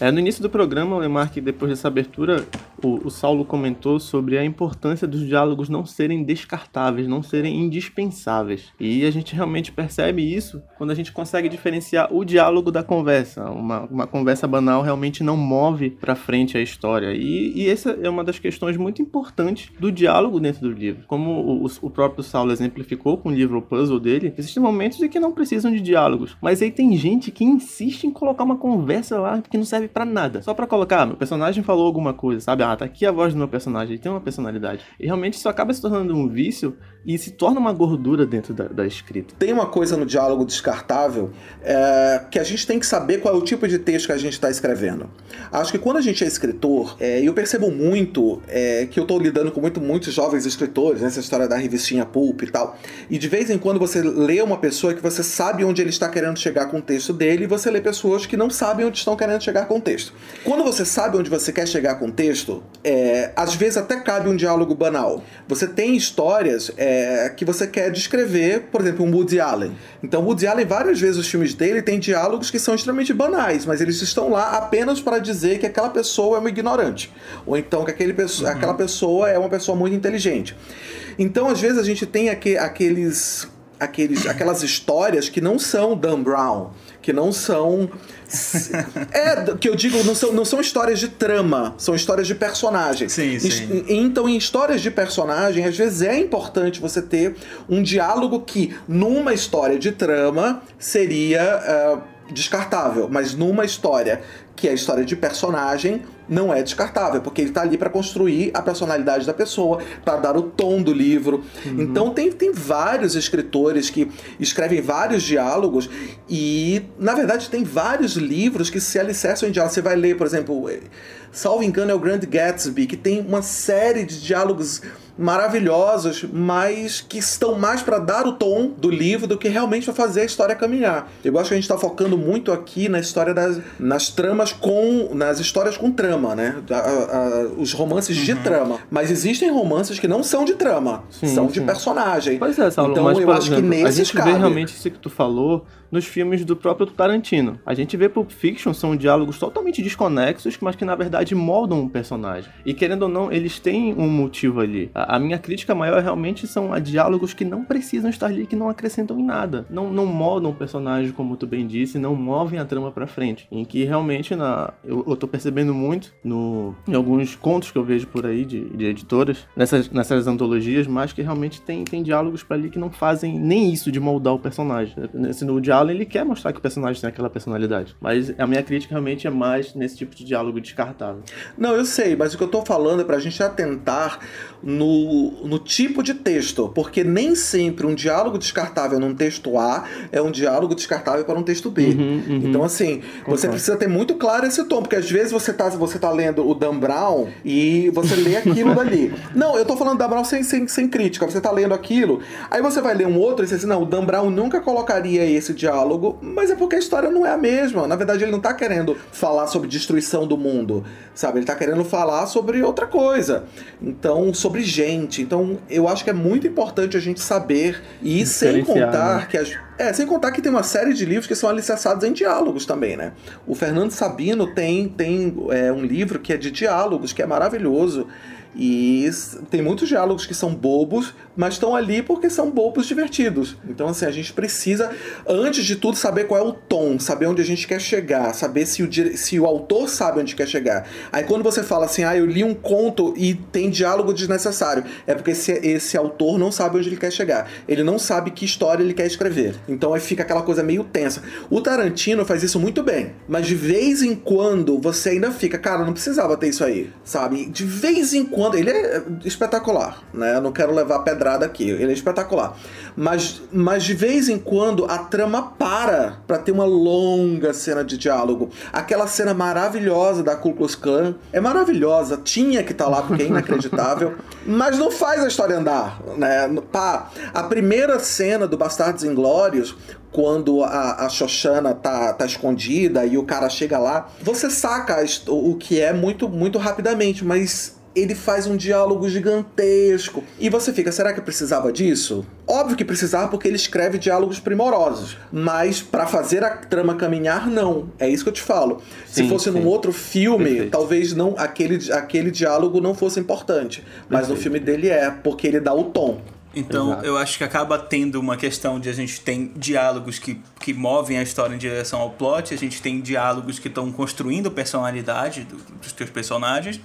É, no início do programa, o Lemarque, depois dessa abertura, o, o, Saulo comentou sobre a importância dos diálogos não serem descartáveis, não serem indispensáveis. E a gente realmente percebe isso quando a gente consegue diferenciar o diálogo da conversa. Uma, uma conversa banal realmente não move para frente a história. E, e, essa é uma das questões muito importantes do diálogo dentro do livro. Como o, o próprio Saulo exemplificou com o livro Puzzle dele, existem momentos em que não precisam de diálogos. Mas aí tem gente que insiste em colocar uma conversa lá que não serve serve para nada. Só para colocar, ah, meu personagem falou alguma coisa, sabe? Ah, tá aqui a voz do meu personagem, ele tem uma personalidade. E realmente isso acaba se tornando um vício e se torna uma gordura dentro da, da escrita. Tem uma coisa no diálogo descartável é, que a gente tem que saber qual é o tipo de texto que a gente está escrevendo. Acho que quando a gente é escritor, é, eu percebo muito é, que eu estou lidando com muito, muitos jovens escritores, nessa história da revistinha Pulp e tal, e de vez em quando você lê uma pessoa que você sabe onde ele está querendo chegar com o texto dele, e você lê pessoas que não sabem onde estão querendo chegar com o texto. Quando você sabe onde você quer chegar com o texto, é, às vezes até cabe um diálogo banal. Você tem histórias é, é, que você quer descrever, por exemplo, um Woody Allen. Então, Woody Allen, várias vezes os filmes dele têm diálogos que são extremamente banais, mas eles estão lá apenas para dizer que aquela pessoa é uma ignorante, ou então que aquele, uhum. aquela pessoa é uma pessoa muito inteligente. Então, às vezes, a gente tem aqu aqueles, aqueles, aquelas histórias que não são Dan Brown, que não são é, que eu digo, não são, não são histórias de trama, são histórias de personagem. Sim, sim. Então, em histórias de personagem, às vezes é importante você ter um diálogo que, numa história de trama, seria. Uh, descartável, mas numa história que é a história de personagem, não é descartável, porque ele está ali para construir a personalidade da pessoa, para dar o tom do livro. Uhum. Então tem, tem vários escritores que escrevem vários diálogos e, na verdade, tem vários livros que se alicerçam em diálogos. Você vai ler, por exemplo, salvo engano, é o Grand Gatsby, que tem uma série de diálogos maravilhosos, mas que estão mais para dar o tom do livro do que realmente para fazer a história caminhar. Eu acho que a gente está focando muito aqui na história das nas tramas com nas histórias com trama, né? A, a, os romances uhum. de trama, mas existem romances que não são de trama, sim, são sim. de personagem. Pois é, Saulo, então mas, eu acho exemplo, que nesses a gente cabe. vê realmente isso que tu falou nos filmes do próprio Tarantino. A gente vê Pulp Fiction são diálogos totalmente desconexos, mas que na verdade moldam um personagem. E querendo ou não, eles têm um motivo ali. A, a minha crítica maior realmente são a diálogos que não precisam estar ali, que não acrescentam em nada. Não, não moldam o personagem, como tu bem disse, não movem a trama para frente. Em que realmente na, eu, eu tô percebendo muito no, em alguns contos que eu vejo por aí de, de editoras, nessas, nessas antologias, mas que realmente tem, tem diálogos para ali que não fazem nem isso de moldar o personagem. Nesse no diálogo ele quer mostrar que o personagem tem aquela personalidade. Mas a minha crítica realmente é mais nesse tipo de diálogo descartável. Não, eu sei, mas o que eu tô falando é pra gente atentar no, no tipo de texto, porque nem sempre um diálogo descartável num texto A é um diálogo descartável para um texto B. Uhum, uhum. Então, assim, Concordo. você precisa ter muito claro esse tom, porque às vezes você tá, você tá lendo o Dan Brown e você lê aquilo dali. Não, eu tô falando Dan Brown sem, sem, sem crítica, você tá lendo aquilo, aí você vai ler um outro e você diz, não, o Dan Brown nunca colocaria esse diálogo, mas é porque a história não é a mesma. Na verdade, ele não tá querendo falar sobre destruição do mundo, sabe? Ele tá querendo falar sobre outra coisa. Então, sobre sobre gente. Então, eu acho que é muito importante a gente saber e sem contar né? que as, é, sem contar que tem uma série de livros que são alicerçados em diálogos também, né? O Fernando Sabino tem, tem é, um livro que é de diálogos, que é maravilhoso. E tem muitos diálogos que são bobos, mas estão ali porque são bobos divertidos. Então, assim, a gente precisa, antes de tudo, saber qual é o tom, saber onde a gente quer chegar, saber se o, se o autor sabe onde quer chegar. Aí, quando você fala assim, ah, eu li um conto e tem diálogo desnecessário, é porque esse, esse autor não sabe onde ele quer chegar. Ele não sabe que história ele quer escrever. Então, aí fica aquela coisa meio tensa. O Tarantino faz isso muito bem, mas de vez em quando você ainda fica, cara, não precisava ter isso aí, sabe? De vez em quando quando. Ele é espetacular, né? Eu não quero levar pedrada aqui. Ele é espetacular. Mas, mas de vez em quando a trama para para ter uma longa cena de diálogo. Aquela cena maravilhosa da Ku Klux Klan é maravilhosa, tinha que estar tá lá porque é inacreditável, mas não faz a história andar, né? Pá, a primeira cena do Bastardos Inglórios, quando a, a Xoxana tá, tá escondida e o cara chega lá, você saca o que é muito, muito rapidamente, mas ele faz um diálogo gigantesco. E você fica, será que precisava disso? Óbvio que precisava porque ele escreve diálogos primorosos, mas para fazer a trama caminhar não. É isso que eu te falo. Sim, Se fosse sim. num outro filme, Perfeito. talvez não aquele, aquele diálogo não fosse importante, mas Perfeito. no filme dele é, porque ele dá o tom. Então, Exato. eu acho que acaba tendo uma questão de a gente tem diálogos que, que movem a história em direção ao plot, a gente tem diálogos que estão construindo personalidade do, dos teus personagens,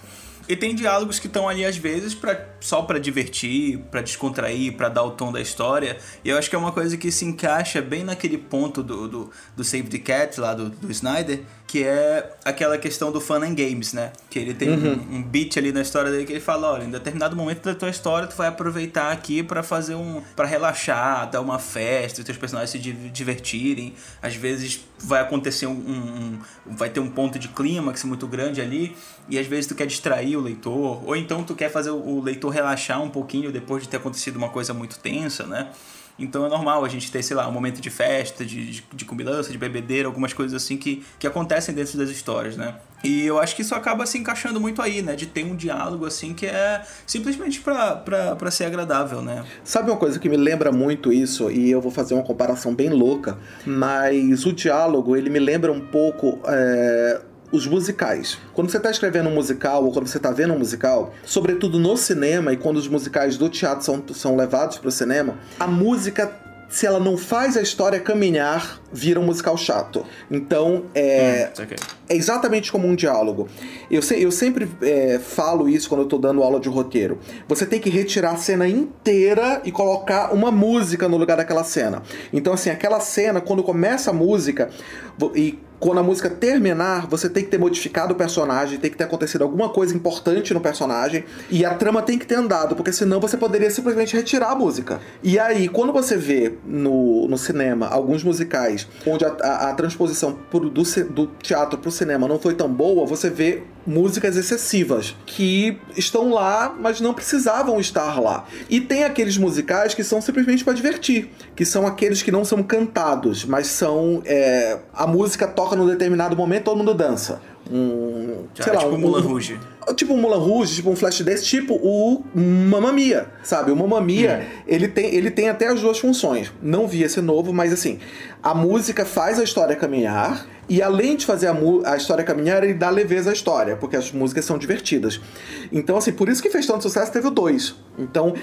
e tem diálogos que estão ali às vezes pra, só para divertir, para descontrair, para dar o tom da história. E eu acho que é uma coisa que se encaixa bem naquele ponto do, do, do Save the Cat lá do, do Snyder, que é aquela questão do fun and games, né? Que ele tem uhum. um, um, beat ali na história dele que ele fala, olha, em determinado momento da tua história tu vai aproveitar aqui para fazer um, para relaxar, dar uma festa, os teus personagens se divertirem. Às vezes vai acontecer um, um, um vai ter um ponto de clímax muito grande ali e às vezes tu quer distrair o leitor ou então tu quer fazer o leitor relaxar um pouquinho depois de ter acontecido uma coisa muito tensa, né? Então é normal a gente ter, sei lá, um momento de festa, de, de, de de bebedeira, algumas coisas assim que, que acontecem dentro das histórias, né? E eu acho que isso acaba se encaixando muito aí, né? De ter um diálogo assim que é simplesmente para ser agradável, né? Sabe uma coisa que me lembra muito isso, e eu vou fazer uma comparação bem louca, mas o diálogo ele me lembra um pouco é, os musicais. Quando você está escrevendo um musical ou quando você está vendo um musical, sobretudo no cinema e quando os musicais do teatro são, são levados para o cinema, a música se ela não faz a história caminhar, vira um musical chato. Então, é, hum, okay. é exatamente como um diálogo. Eu, se, eu sempre é, falo isso quando eu tô dando aula de roteiro. Você tem que retirar a cena inteira e colocar uma música no lugar daquela cena. Então, assim, aquela cena, quando começa a música e quando a música terminar, você tem que ter modificado o personagem, tem que ter acontecido alguma coisa importante no personagem e a trama tem que ter andado, porque senão você poderia simplesmente retirar a música. E aí, quando você vê no, no cinema alguns musicais onde a, a, a transposição pro, do, do teatro pro cinema não foi tão boa, você vê músicas excessivas que estão lá, mas não precisavam estar lá. E tem aqueles musicais que são simplesmente para divertir, que são aqueles que não são cantados, mas são é, a música toca num determinado momento todo mundo dança. Um, Já, sei lá, tipo um Mulan Rouge. Tipo um Mulan Rouge, tipo um Flash desse, tipo o Mamma Mia, sabe? O Mamma Mia, hum. ele, tem, ele tem até as duas funções. Não vi esse novo, mas assim, a música faz a história caminhar e além de fazer a, a, história caminhar, ele dá leveza à história, porque as músicas são divertidas. Então, assim, por isso que fez tanto sucesso, teve o dois. Então,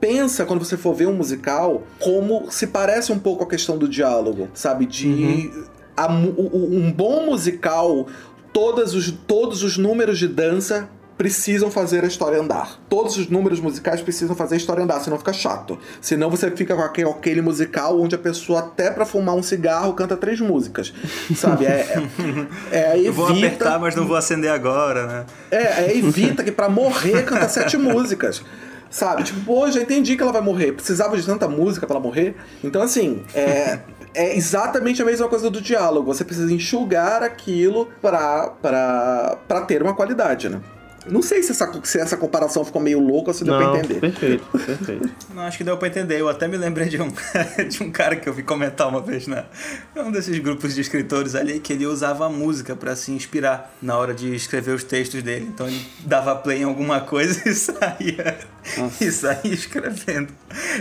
pensa quando você for ver um musical como se parece um pouco a questão do diálogo, sabe? De. Uhum. A, um bom musical, todos os, todos os números de dança precisam fazer a história andar. Todos os números musicais precisam fazer a história andar, senão fica chato. Senão você fica com aquele, aquele musical onde a pessoa, até para fumar um cigarro, canta três músicas. Sabe? É, é, é evita... Vou apertar, mas não vou acender agora, né? É, é evita que para morrer canta sete músicas. Sabe? Tipo, pô, já entendi que ela vai morrer. Precisava de tanta música para ela morrer. Então, assim, é, é exatamente a mesma coisa do diálogo. Você precisa enxugar aquilo para ter uma qualidade, né? Não sei se essa, se essa comparação ficou meio louca ou se deu não, pra entender. Perfeito, perfeito. não, acho que deu pra entender. Eu até me lembrei de um, de um cara que eu vi comentar uma vez na um desses grupos de escritores ali que ele usava a música para se inspirar na hora de escrever os textos dele. Então ele dava play em alguma coisa e saía, e saía escrevendo.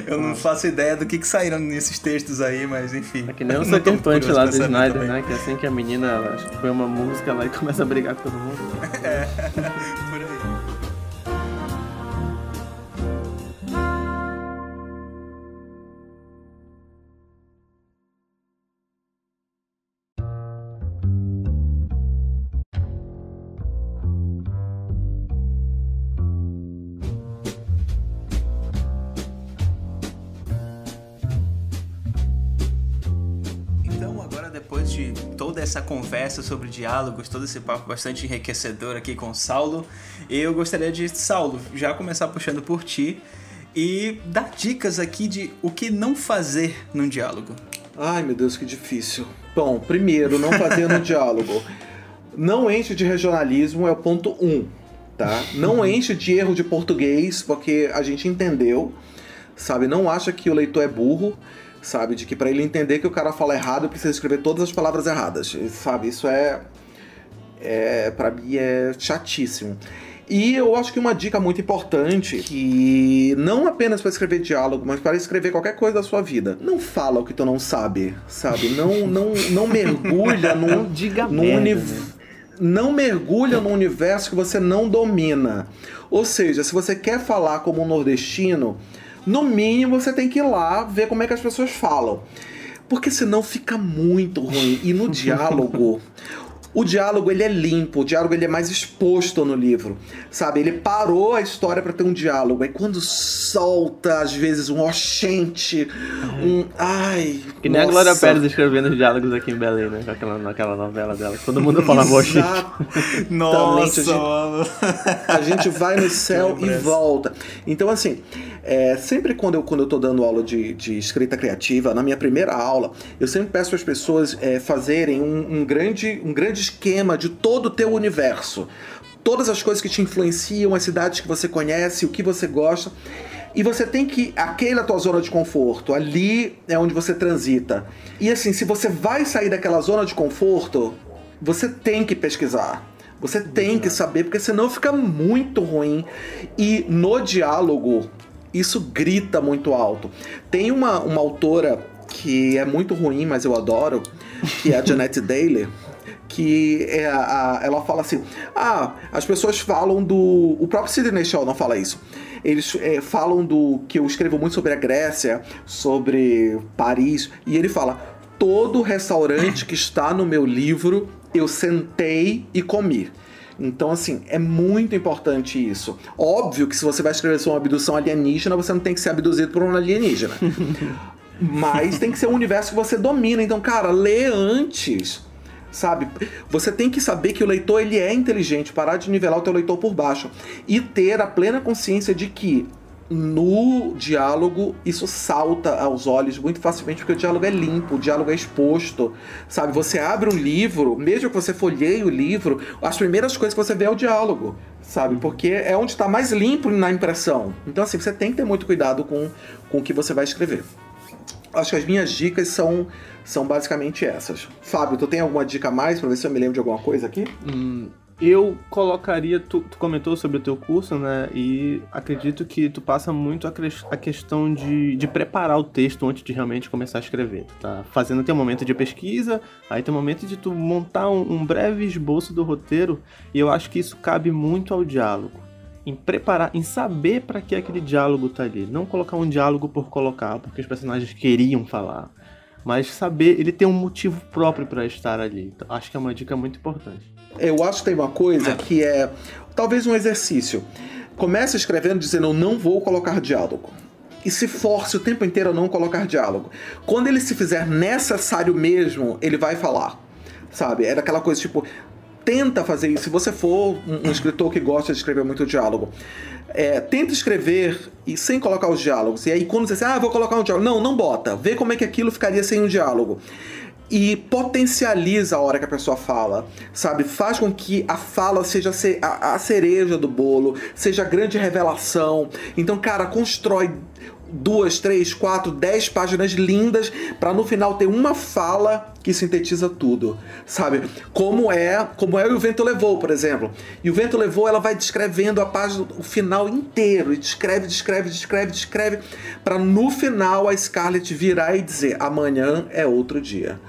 Eu Nossa. não faço ideia do que, que saíram nesses textos aí, mas enfim. É que nem o Sucker Punch lá do Snyder, também. né? Que é assim que a menina põe uma música lá e começa a brigar com todo mundo. é. Essa conversa sobre diálogos, todo esse papo bastante enriquecedor aqui com o Saulo. Eu gostaria de, Saulo, já começar puxando por ti e dar dicas aqui de o que não fazer num diálogo. Ai, meu Deus, que difícil. Bom, primeiro, não fazer no diálogo. Não enche de regionalismo, é o ponto um, tá? Não enche de erro de português, porque a gente entendeu, sabe? Não acha que o leitor é burro sabe? De que para ele entender que o cara fala errado, precisa escrever todas as palavras erradas, sabe? Isso é, é para mim é chatíssimo. E eu acho que uma dica muito importante, que não apenas para escrever diálogo, mas para escrever qualquer coisa da sua vida, não fala o que tu não sabe, sabe? Não, não, não mergulha num, Diga num universo. Né? Não mergulha num universo que você não domina. Ou seja, se você quer falar como um nordestino, no mínimo você tem que ir lá ver como é que as pessoas falam. Porque senão fica muito ruim. E no diálogo, o diálogo ele é limpo, o diálogo ele é mais exposto no livro, sabe? Ele parou a história para ter um diálogo. Aí quando solta, às vezes, um oxente, um. Ai. Que nem nossa. a Glória Pérez escrevendo os diálogos aqui em Belém, né? Naquela, naquela novela dela. Todo mundo falava oxente. Nossa, a gente, a gente vai no céu e volta. Então, assim. É, sempre quando eu, quando eu tô dando aula de, de escrita criativa, na minha primeira aula, eu sempre peço as pessoas é, fazerem um, um, grande, um grande esquema de todo o teu universo. Todas as coisas que te influenciam, as cidades que você conhece, o que você gosta. E você tem que. Aquela é a tua zona de conforto. Ali é onde você transita. E assim, se você vai sair daquela zona de conforto, você tem que pesquisar. Você tem que saber, porque senão fica muito ruim. E no diálogo, isso grita muito alto. Tem uma, uma autora que é muito ruim, mas eu adoro, que é a Janet Daly. Que é a, a, ela fala assim: Ah, as pessoas falam do. O próprio Sidney não fala isso. Eles é, falam do. que eu escrevo muito sobre a Grécia, sobre Paris, e ele fala: todo restaurante que está no meu livro eu sentei e comi. Então, assim, é muito importante isso. Óbvio que se você vai escrever sobre uma abdução alienígena, você não tem que ser abduzido por um alienígena. Mas tem que ser um universo que você domina. Então, cara, lê antes. Sabe? Você tem que saber que o leitor ele é inteligente, parar de nivelar o teu leitor por baixo e ter a plena consciência de que no diálogo isso salta aos olhos muito facilmente porque o diálogo é limpo, o diálogo é exposto, sabe? Você abre um livro, mesmo que você folheie o livro, as primeiras coisas que você vê é o diálogo, sabe? Porque é onde está mais limpo na impressão. Então assim, você tem que ter muito cuidado com, com o que você vai escrever. Acho que as minhas dicas são são basicamente essas. Fábio, tu tem alguma dica a mais para ver se eu me lembro de alguma coisa aqui? Hum, eu colocaria, tu, tu, comentou sobre o teu curso, né? E acredito que tu passa muito a, a questão de, de preparar o texto antes de realmente começar a escrever. Tá fazendo teu momento de pesquisa, aí tem o momento de tu montar um, um breve esboço do roteiro, e eu acho que isso cabe muito ao diálogo. Em preparar, em saber para que aquele diálogo tá ali. Não colocar um diálogo por colocar, porque os personagens queriam falar. Mas saber, ele tem um motivo próprio para estar ali. Então, acho que é uma dica muito importante. Eu acho que tem uma coisa que é talvez um exercício. Comece escrevendo dizendo eu não vou colocar diálogo. E se force o tempo inteiro a não colocar diálogo. Quando ele se fizer necessário mesmo, ele vai falar. Sabe? É daquela coisa tipo, tenta fazer isso. Se você for um, um escritor que gosta de escrever muito diálogo, é, tenta escrever e sem colocar os diálogos. E aí quando você diz, ah, vou colocar um diálogo. Não, não bota. Vê como é que aquilo ficaria sem um diálogo e potencializa a hora que a pessoa fala, sabe? Faz com que a fala seja a cereja do bolo, seja a grande revelação. Então, cara, constrói duas, três, quatro, dez páginas lindas para no final ter uma fala que sintetiza tudo, sabe? Como é, como é o vento levou, por exemplo. E o vento levou, ela vai descrevendo a página, o final inteiro e descreve, descreve, descreve, descreve para no final a Scarlett virar e dizer: amanhã é outro dia.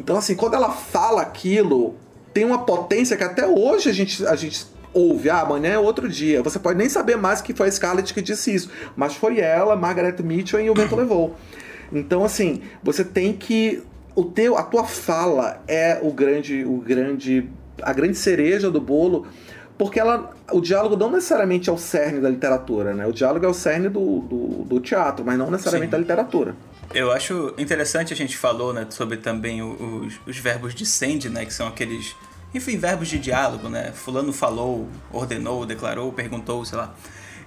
Então, assim, quando ela fala aquilo, tem uma potência que até hoje a gente, a gente ouve. Ah, amanhã é outro dia. Você pode nem saber mais que foi a Scarlett que disse isso. Mas foi ela, Margaret Mitchell e o vento levou. Então, assim, você tem que. O teu, a tua fala é o grande, o grande, a grande cereja do bolo, porque ela, o diálogo não necessariamente é o cerne da literatura, né? O diálogo é o cerne do, do, do teatro, mas não necessariamente Sim. da literatura. Eu acho interessante a gente falou, né, sobre também os, os verbos de send, né, que são aqueles, enfim, verbos de diálogo, né? Fulano falou, ordenou, declarou, perguntou, sei lá.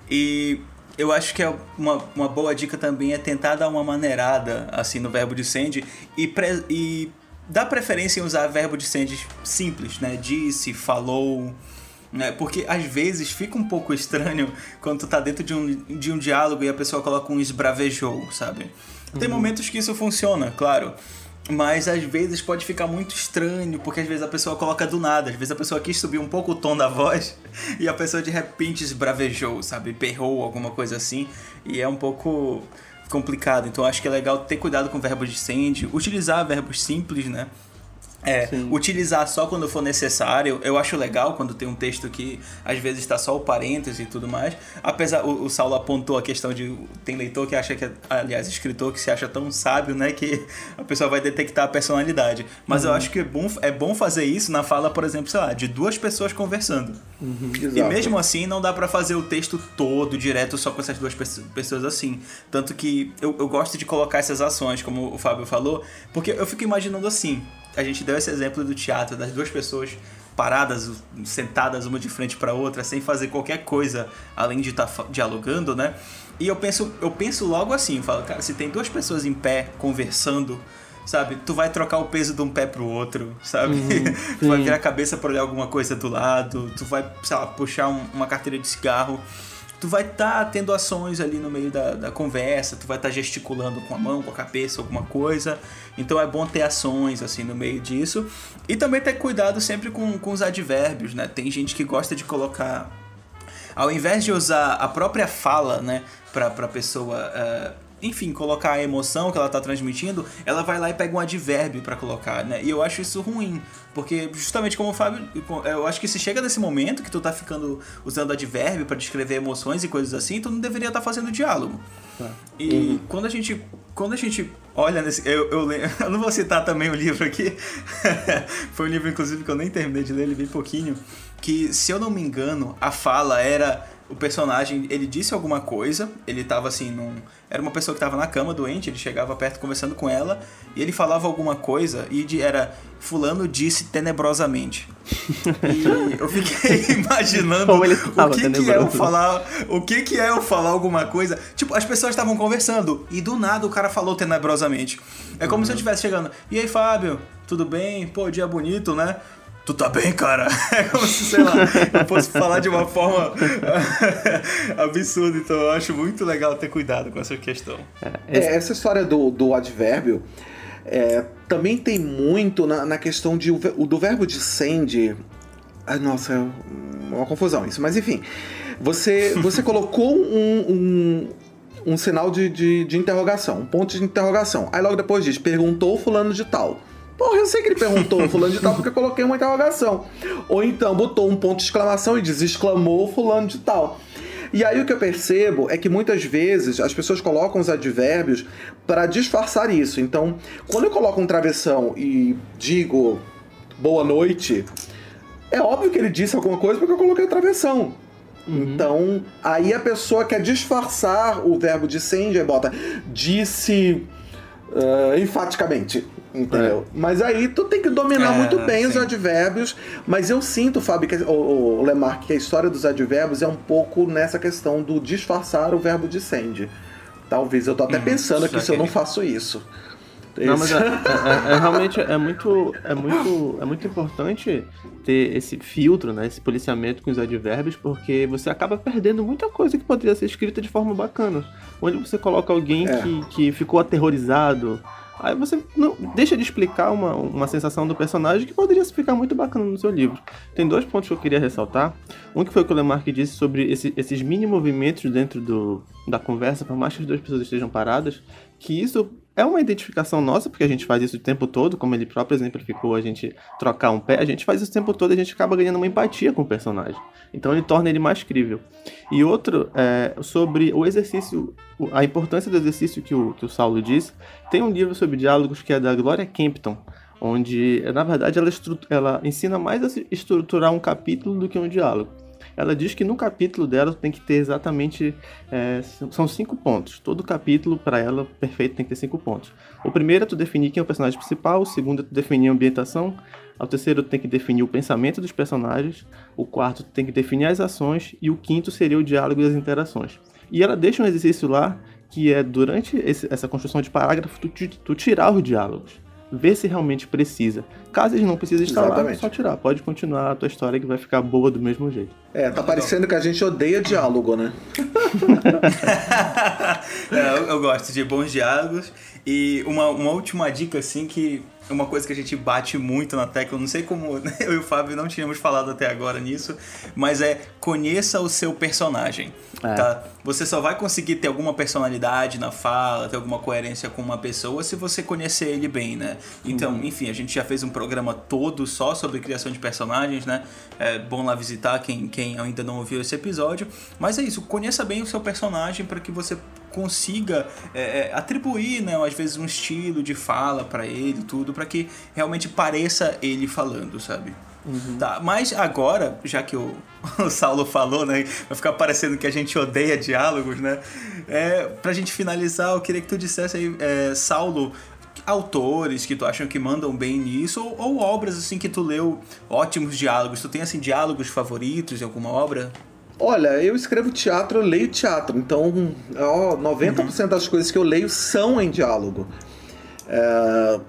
E eu acho que é uma, uma boa dica também é tentar dar uma maneirada assim no verbo de send e, pre, e dar preferência em usar verbo de send simples, né? Disse, falou, né? Porque às vezes fica um pouco estranho quando tu tá dentro de um, de um diálogo e a pessoa coloca um esbravejou, sabe? Tem uhum. momentos que isso funciona, claro. mas às vezes pode ficar muito estranho, porque às vezes a pessoa coloca do nada, às vezes a pessoa quis subir um pouco o tom da voz e a pessoa de repente esbravejou, sabe? Perrou alguma coisa assim, e é um pouco complicado. Então acho que é legal ter cuidado com verbos de send, utilizar verbos simples, né? É, utilizar só quando for necessário. Eu acho legal quando tem um texto que às vezes está só o parêntese e tudo mais. Apesar, o, o Saulo apontou a questão de. Tem leitor que acha que. Aliás, escritor que se acha tão sábio, né? Que a pessoa vai detectar a personalidade. Mas uhum. eu acho que é bom, é bom fazer isso na fala, por exemplo, sei lá, de duas pessoas conversando. Uhum. E mesmo assim, não dá para fazer o texto todo direto só com essas duas pessoas assim. Tanto que eu, eu gosto de colocar essas ações, como o Fábio falou, porque eu fico imaginando assim a gente deu esse exemplo do teatro, das duas pessoas paradas, sentadas uma de frente para outra, sem fazer qualquer coisa além de estar tá dialogando, né? E eu penso, eu penso logo assim, eu falo, cara, se tem duas pessoas em pé conversando, sabe? Tu vai trocar o peso de um pé pro outro, sabe? Uhum, tu vai virar a cabeça para olhar alguma coisa do lado, tu vai, sei lá, puxar um, uma carteira de cigarro tu vai estar tá tendo ações ali no meio da, da conversa, tu vai estar tá gesticulando com a mão, com a cabeça, alguma coisa. Então é bom ter ações assim no meio disso. E também ter cuidado sempre com, com os advérbios, né? Tem gente que gosta de colocar. Ao invés de usar a própria fala, né, pra, pra pessoa. Uh, enfim, colocar a emoção que ela está transmitindo, ela vai lá e pega um advérbio para colocar, né? E eu acho isso ruim, porque justamente como o Fábio, eu acho que se chega nesse momento que tu tá ficando usando advérbio para descrever emoções e coisas assim, tu não deveria estar tá fazendo diálogo. Tá. E uhum. quando a gente quando a gente olha nesse eu, eu, eu não vou citar também o livro aqui. Foi um livro inclusive que eu nem terminei de ler, ele bem pouquinho, que se eu não me engano, a fala era o personagem, ele disse alguma coisa, ele tava assim num era uma pessoa que estava na cama doente, ele chegava perto conversando com ela e ele falava alguma coisa e de, era fulano disse tenebrosamente. E eu fiquei imaginando o que, que é eu falar, o que que é eu falar alguma coisa. Tipo, as pessoas estavam conversando e do nada o cara falou tenebrosamente. É como uhum. se eu estivesse chegando. E aí, Fábio, tudo bem? Pô, dia bonito, né? Tu tá bem, cara? É como se, sei lá, eu fosse falar de uma forma absurda. Então eu acho muito legal ter cuidado com essa questão. É, essa história do, do advérbio é, também tem muito na, na questão de, o, do verbo de send. Ah, nossa, é uma confusão isso. Mas enfim, você, você colocou um, um, um sinal de, de, de interrogação, um ponto de interrogação. Aí logo depois diz, perguntou fulano de tal. Porra, eu sei que ele perguntou fulano de tal porque eu coloquei uma interrogação. Ou então botou um ponto de exclamação e diz exclamou fulano de tal. E aí o que eu percebo é que muitas vezes as pessoas colocam os advérbios para disfarçar isso. Então, quando eu coloco um travessão e digo boa noite, é óbvio que ele disse alguma coisa porque eu coloquei a travessão. Uhum. Então, aí a pessoa quer disfarçar o verbo de send e bota disse uh, enfaticamente. Entendeu? É. Mas aí tu tem que dominar é, muito bem sim. os advérbios. Mas eu sinto, Fábio, que, o, o Lemarck, que a história dos advérbios é um pouco nessa questão do disfarçar o verbo de send. Talvez eu tô até hum, pensando aqui se eu não faço isso. Não, mas é, é, é, é, realmente é muito, é, muito, é muito importante ter esse filtro, né, esse policiamento com os advérbios, porque você acaba perdendo muita coisa que poderia ser escrita de forma bacana. Onde você coloca alguém é. que, que ficou aterrorizado, Aí você não deixa de explicar uma, uma sensação do personagem que poderia ficar muito bacana no seu livro. Tem dois pontos que eu queria ressaltar. Um que foi o que o Lemarck disse sobre esse, esses mini movimentos dentro do, da conversa, por mais que as duas pessoas estejam paradas, que isso é uma identificação nossa, porque a gente faz isso o tempo todo, como ele próprio exemplificou, a gente trocar um pé, a gente faz isso o tempo todo e a gente acaba ganhando uma empatia com o personagem. Então ele torna ele mais crível. E outro, é, sobre o exercício, a importância do exercício que o, que o Saulo diz, tem um livro sobre diálogos que é da Gloria Kempton, onde, na verdade, ela, ela ensina mais a estruturar um capítulo do que um diálogo. Ela diz que no capítulo dela tem que ter exatamente. É, são cinco pontos. Todo capítulo, para ela, perfeito, tem que ter cinco pontos. O primeiro é tu definir quem é o personagem principal, o segundo é tu definir a ambientação, o terceiro tem que definir o pensamento dos personagens, o quarto tem que definir as ações, e o quinto seria o diálogo e as interações. E ela deixa um exercício lá que é durante esse, essa construção de parágrafo tu, tu tirar os diálogos. Ver se realmente precisa. Caso eles não precisem estar Exatamente. lá, é só tirar. Pode continuar a tua história que vai ficar boa do mesmo jeito. É, tá parecendo que a gente odeia diálogo, né? é, eu, eu, gosto de bons diálogos. E uma, uma última dica, assim, que é uma coisa que a gente bate muito na tecla, não sei como eu e o Fábio não tínhamos falado até agora nisso, mas é conheça o seu personagem, é. tá? Você só vai conseguir ter alguma personalidade na fala, ter alguma coerência com uma pessoa se você conhecer ele bem, né? Então, uhum. enfim, a gente já fez um programa todo só sobre criação de personagens, né? É bom lá visitar quem, quem ainda não ouviu esse episódio. Mas é isso, conheça bem o seu personagem para que você consiga é, é, atribuir, né, às vezes um estilo de fala para ele, tudo, para que realmente pareça ele falando, sabe? Uhum. Tá, mas agora, já que o, o Saulo falou, né? Vai ficar parecendo que a gente odeia diálogos, né? É, pra gente finalizar, eu queria que tu dissesse aí, é, Saulo, autores que tu acham que mandam bem nisso, ou, ou, obras assim que tu leu ótimos diálogos. Tu tem assim diálogos favoritos em alguma obra? Olha, eu escrevo teatro, eu leio teatro, então ó, 90% uhum. das coisas que eu leio são em diálogo. É,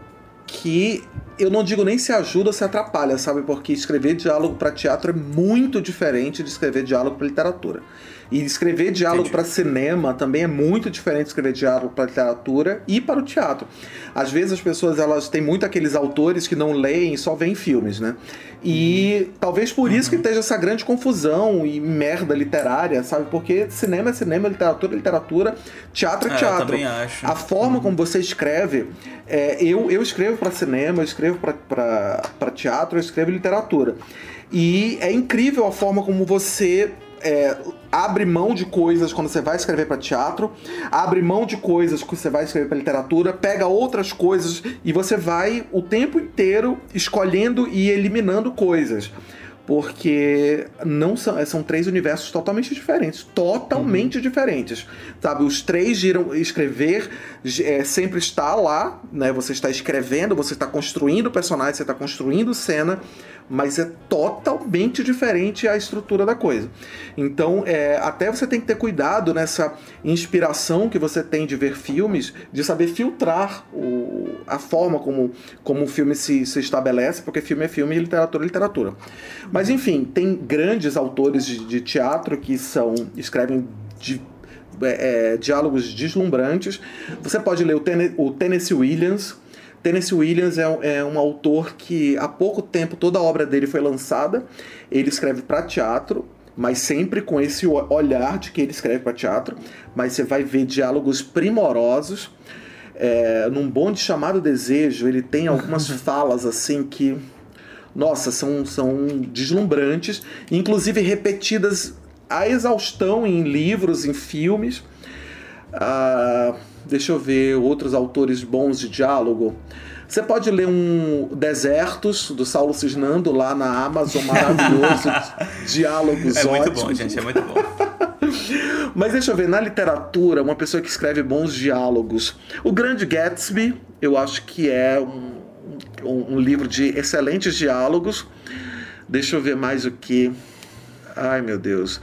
que eu não digo nem se ajuda ou se atrapalha, sabe? Porque escrever diálogo para teatro é muito diferente de escrever diálogo para literatura. E escrever diálogo para cinema também é muito diferente de escrever diálogo para literatura e para o teatro. Às vezes as pessoas elas têm muito aqueles autores que não leem e só veem filmes, né? E uhum. talvez por isso uhum. que esteja essa grande confusão e merda literária, sabe? Porque cinema é cinema, literatura é literatura, teatro é, é teatro. Eu também acho. A forma uhum. como você escreve, é, eu, eu escrevo para cinema, eu escrevo para teatro, eu escrevo literatura. E é incrível a forma como você é, abre mão de coisas quando você vai escrever para teatro, abre mão de coisas que você vai escrever para literatura, pega outras coisas e você vai o tempo inteiro escolhendo e eliminando coisas. Porque não são, são três universos totalmente diferentes. Totalmente uhum. diferentes. Sabe? Os três giram. Escrever é, sempre está lá, né? Você está escrevendo, você está construindo personagem, você está construindo cena mas é totalmente diferente a estrutura da coisa. Então, é, até você tem que ter cuidado nessa inspiração que você tem de ver filmes, de saber filtrar o, a forma como, como o filme se, se estabelece, porque filme é filme e literatura é literatura. Mas, enfim, tem grandes autores de, de teatro que são escrevem de é, é, diálogos deslumbrantes. Você pode ler o, Ten o Tennessee Williams, Tennessee Williams é, é, um autor que há pouco tempo toda a obra dele foi lançada. Ele escreve para teatro, mas sempre com esse olhar de que ele escreve para teatro. Mas você vai ver diálogos primorosos. É, num bonde chamado Desejo, ele tem algumas falas assim que, nossa, são, são deslumbrantes, inclusive repetidas a exaustão em livros, em filmes. Ah, deixa eu ver outros autores bons de diálogo. Você pode ler um Desertos, do Saulo Cisnando, lá na Amazon, maravilhoso. diálogos é ótimos. É muito bom, gente, é muito bom. Mas deixa eu ver, na literatura, uma pessoa que escreve bons diálogos. O Grande Gatsby, eu acho que é um, um, um livro de excelentes diálogos. Deixa eu ver mais o que. Ai, meu Deus.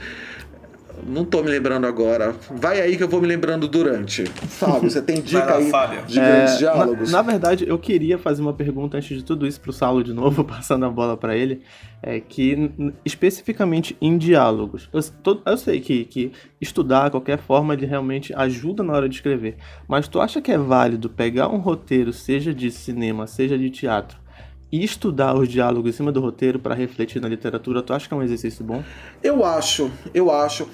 Não tô me lembrando agora. Vai aí que eu vou me lembrando durante. Fábio, você tem dica lá, aí Fábio. de grandes é, diálogos? Na, na, verdade, eu queria fazer uma pergunta antes de tudo isso pro Saulo de novo, passando a bola para ele. É que, especificamente em diálogos, eu, tô, eu sei que, que estudar qualquer forma de realmente ajuda na hora de escrever. Mas tu acha que é válido pegar um roteiro, seja de cinema, seja de teatro, e estudar os diálogos em cima do roteiro para refletir na literatura, tu acha que é um exercício bom? Eu acho, eu acho.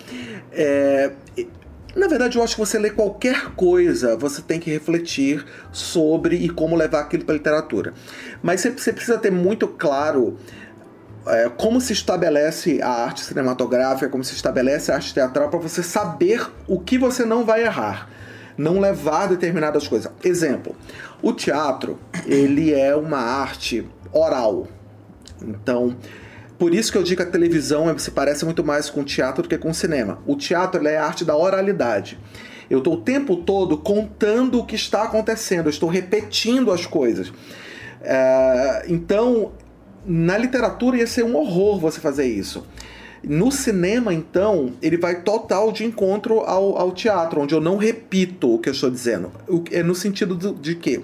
É... Na verdade, eu acho que você lê qualquer coisa, você tem que refletir sobre e como levar aquilo para literatura. Mas você precisa ter muito claro é, como se estabelece a arte cinematográfica, como se estabelece a arte teatral, para você saber o que você não vai errar não levar determinadas coisas. Exemplo, o teatro, ele é uma arte oral. Então, por isso que eu digo que a televisão se parece muito mais com teatro do que com cinema. O teatro é a arte da oralidade. Eu estou o tempo todo contando o que está acontecendo, eu estou repetindo as coisas. É, então, na literatura ia ser um horror você fazer isso. No cinema, então, ele vai total de encontro ao, ao teatro, onde eu não repito o que eu estou dizendo. É no sentido de, de que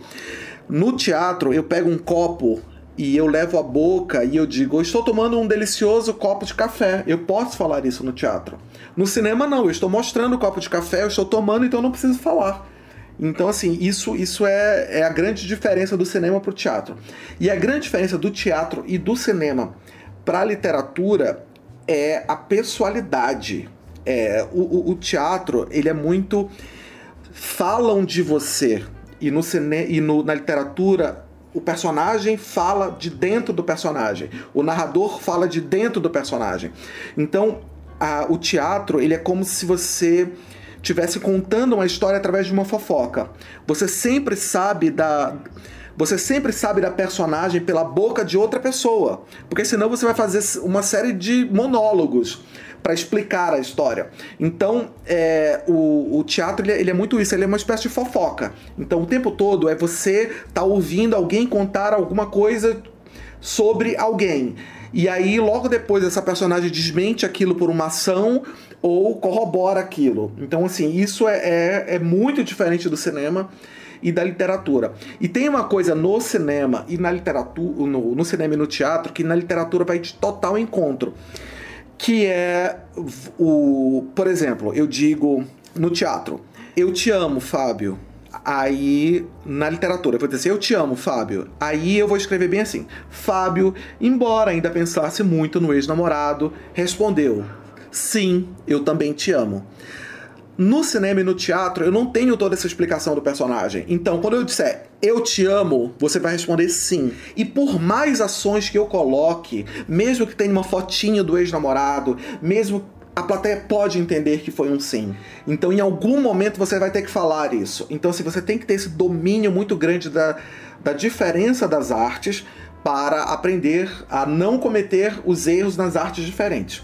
No teatro, eu pego um copo e eu levo a boca e eu digo, eu estou tomando um delicioso copo de café. Eu posso falar isso no teatro. No cinema, não. Eu estou mostrando o copo de café, eu estou tomando, então eu não preciso falar. Então, assim, isso, isso é, é a grande diferença do cinema para o teatro. E a grande diferença do teatro e do cinema para a literatura é a pessoalidade. É, o, o, teatro, ele é muito. falam de você. E, no, cine, e no, na literatura, o personagem fala de dentro do personagem. O narrador fala de dentro do personagem. Então, a, o teatro, ele é como se você estivesse contando uma história através de uma fofoca. Você sempre sabe da você sempre sabe da personagem pela boca de outra pessoa, porque senão você vai fazer uma série de monólogos para explicar a história. Então, é, o, o, teatro ele, é, ele, é muito isso, ele é uma espécie de fofoca. Então, o tempo todo é você tá ouvindo alguém contar alguma coisa sobre alguém. E aí, logo depois, essa personagem desmente aquilo por uma ação ou corrobora aquilo. Então, assim, isso é, é, é muito diferente do cinema e da literatura. E tem uma coisa no cinema e na literatura, no, no cinema e no teatro, que na literatura vai de total encontro. Que é o. Por exemplo, eu digo no teatro, eu te amo, Fábio. Aí, na literatura, eu vou dizer eu te amo, Fábio. Aí eu vou escrever bem assim: Fábio, embora ainda pensasse muito no ex-namorado, respondeu: Sim, eu também te amo. No cinema e no teatro, eu não tenho toda essa explicação do personagem. Então, quando eu disser eu te amo, você vai responder sim. E por mais ações que eu coloque, mesmo que tenha uma fotinha do ex-namorado, mesmo a plateia pode entender que foi um sim. Então, em algum momento, você vai ter que falar isso. Então, se assim, você tem que ter esse domínio muito grande da, da diferença das artes para aprender a não cometer os erros nas artes diferentes.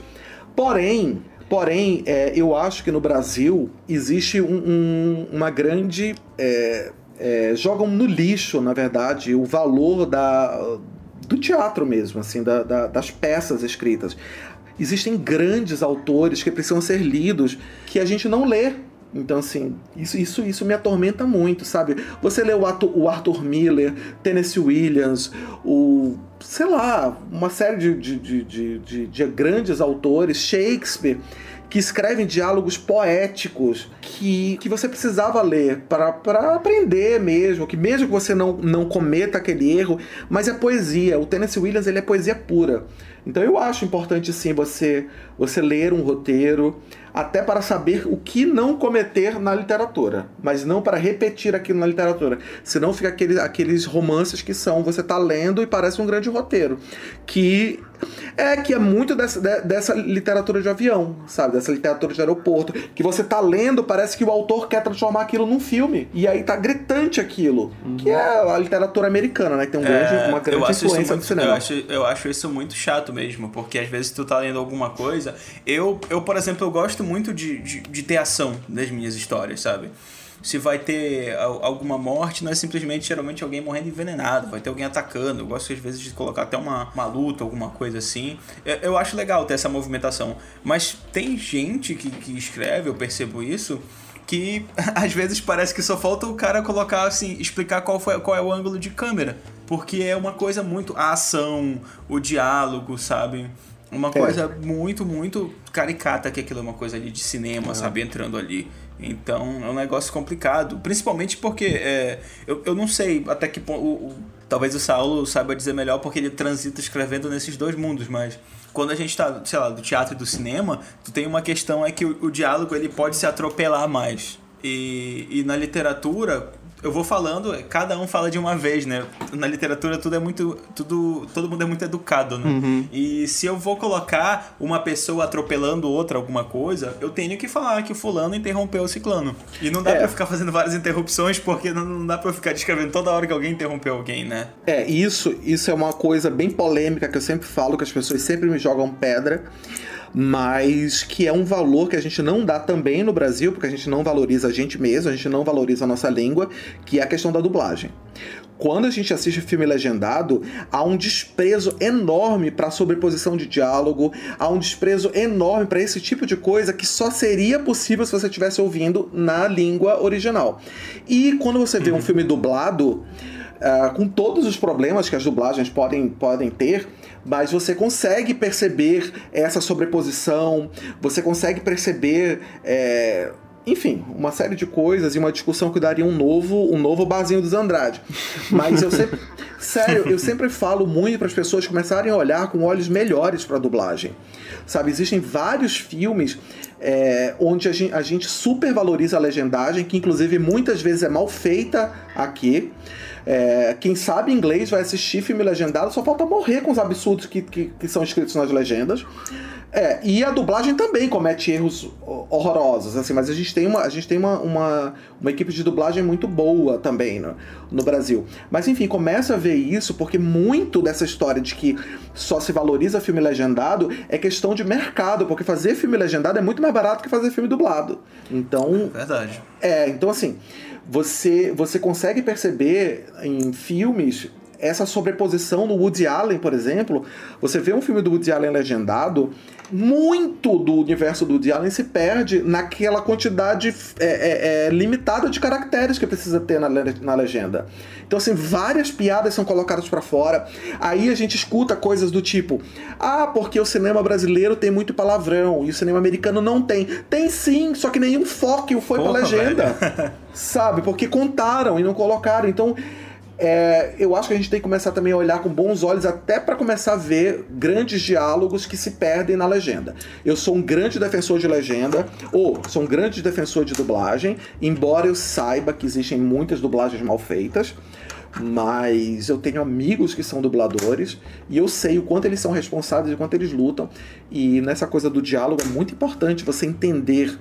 Porém, Porém, é, eu acho que no Brasil existe um, um, uma grande. É, é, jogam no lixo, na verdade, o valor da, do teatro mesmo, assim, da, da, das peças escritas. Existem grandes autores que precisam ser lidos que a gente não lê então, assim, isso, isso, isso me atormenta muito, sabe? Você lê o Arthur, o Arthur Miller, Tennessee Williams, o. sei lá, uma série de, de, de, de, de grandes autores, Shakespeare que escrevem diálogos poéticos que, que você precisava ler para aprender mesmo, que mesmo que você não, não cometa aquele erro, mas é poesia. O Tennessee Williams ele é poesia pura. Então eu acho importante sim você você ler um roteiro, até para saber o que não cometer na literatura, mas não para repetir aquilo na literatura. Senão fica aqueles, aqueles romances que são você está lendo e parece um grande roteiro, que é que é muito dessa, dessa literatura de avião, sabe? Dessa literatura de aeroporto, que você está lendo, parece que o autor quer transformar aquilo num filme. E aí tá gritante aquilo, uhum. que é a literatura americana, né? Que tem um grande, é, uma grande influência muito, no cinema. Eu acho, eu acho isso muito chato mesmo, porque às vezes tu tá lendo alguma coisa. Eu, eu por exemplo, eu gosto muito de, de, de ter ação nas minhas histórias, sabe? Se vai ter alguma morte, não é simplesmente geralmente alguém morrendo envenenado, vai ter alguém atacando. Eu gosto às vezes de colocar até uma, uma luta, alguma coisa assim. Eu, eu acho legal ter essa movimentação. Mas tem gente que, que escreve, eu percebo isso, que às vezes parece que só falta o cara colocar assim, explicar qual, foi, qual é o ângulo de câmera. Porque é uma coisa muito. A ação, o diálogo, sabe? Uma é. coisa muito, muito caricata que aquilo é uma coisa ali de cinema, é. sabe? Entrando ali. Então é um negócio complicado. Principalmente porque é, eu, eu não sei até que ponto. O, o, talvez o Saulo saiba dizer melhor porque ele transita escrevendo nesses dois mundos, mas quando a gente tá, sei lá, do teatro e do cinema, tu tem uma questão é que o, o diálogo ele pode se atropelar mais. E, e na literatura, eu vou falando, cada um fala de uma vez, né? Na literatura tudo é muito. Tudo, todo mundo é muito educado, né? Uhum. E se eu vou colocar uma pessoa atropelando outra alguma coisa, eu tenho que falar que o fulano interrompeu o ciclano. E não dá é. pra ficar fazendo várias interrupções, porque não, não dá pra ficar descrevendo toda hora que alguém interrompeu alguém, né? É, isso, isso é uma coisa bem polêmica que eu sempre falo, que as pessoas sempre me jogam pedra mas que é um valor que a gente não dá também no Brasil, porque a gente não valoriza a gente mesmo, a gente não valoriza a nossa língua, que é a questão da dublagem. Quando a gente assiste filme legendado, há um desprezo enorme para a sobreposição de diálogo, há um desprezo enorme para esse tipo de coisa que só seria possível se você estivesse ouvindo na língua original. E quando você vê um uhum. filme dublado, uh, com todos os problemas que as dublagens podem, podem ter, mas você consegue perceber essa sobreposição, você consegue perceber. É, enfim, uma série de coisas e uma discussão que daria um novo, um novo barzinho dos Andrade. Mas eu sempre, sério, eu sempre falo muito para as pessoas começarem a olhar com olhos melhores para a dublagem. Sabe, existem vários filmes é, onde a gente, a gente supervaloriza a legendagem, que inclusive muitas vezes é mal feita aqui. É, quem sabe inglês vai assistir filme legendado, só falta morrer com os absurdos que, que, que são escritos nas legendas. É, e a dublagem também comete erros horrorosos, assim, mas a gente tem uma, a gente tem uma, uma, uma equipe de dublagem muito boa também no, no Brasil. Mas enfim, começa a ver isso porque muito dessa história de que só se valoriza filme legendado é questão de mercado, porque fazer filme legendado é muito mais barato que fazer filme dublado. Então. Verdade. É, então assim, você, você consegue perceber em filmes essa sobreposição no Woody Allen, por exemplo. Você vê um filme do Woody Allen legendado, muito do universo do Woody Allen se perde naquela quantidade é, é, é, limitada de caracteres que precisa ter na, na legenda. Então, assim, várias piadas são colocadas para fora. Aí a gente escuta coisas do tipo: ah, porque o cinema brasileiro tem muito palavrão e o cinema americano não tem. Tem sim, só que nenhum foco foi Porra, pra legenda. Sabe? Porque contaram e não colocaram. Então é, eu acho que a gente tem que começar também a olhar com bons olhos, até para começar a ver grandes diálogos que se perdem na legenda. Eu sou um grande defensor de legenda, ou sou um grande defensor de dublagem, embora eu saiba que existem muitas dublagens mal feitas mas eu tenho amigos que são dubladores e eu sei o quanto eles são responsáveis e o quanto eles lutam. E nessa coisa do diálogo é muito importante você entender.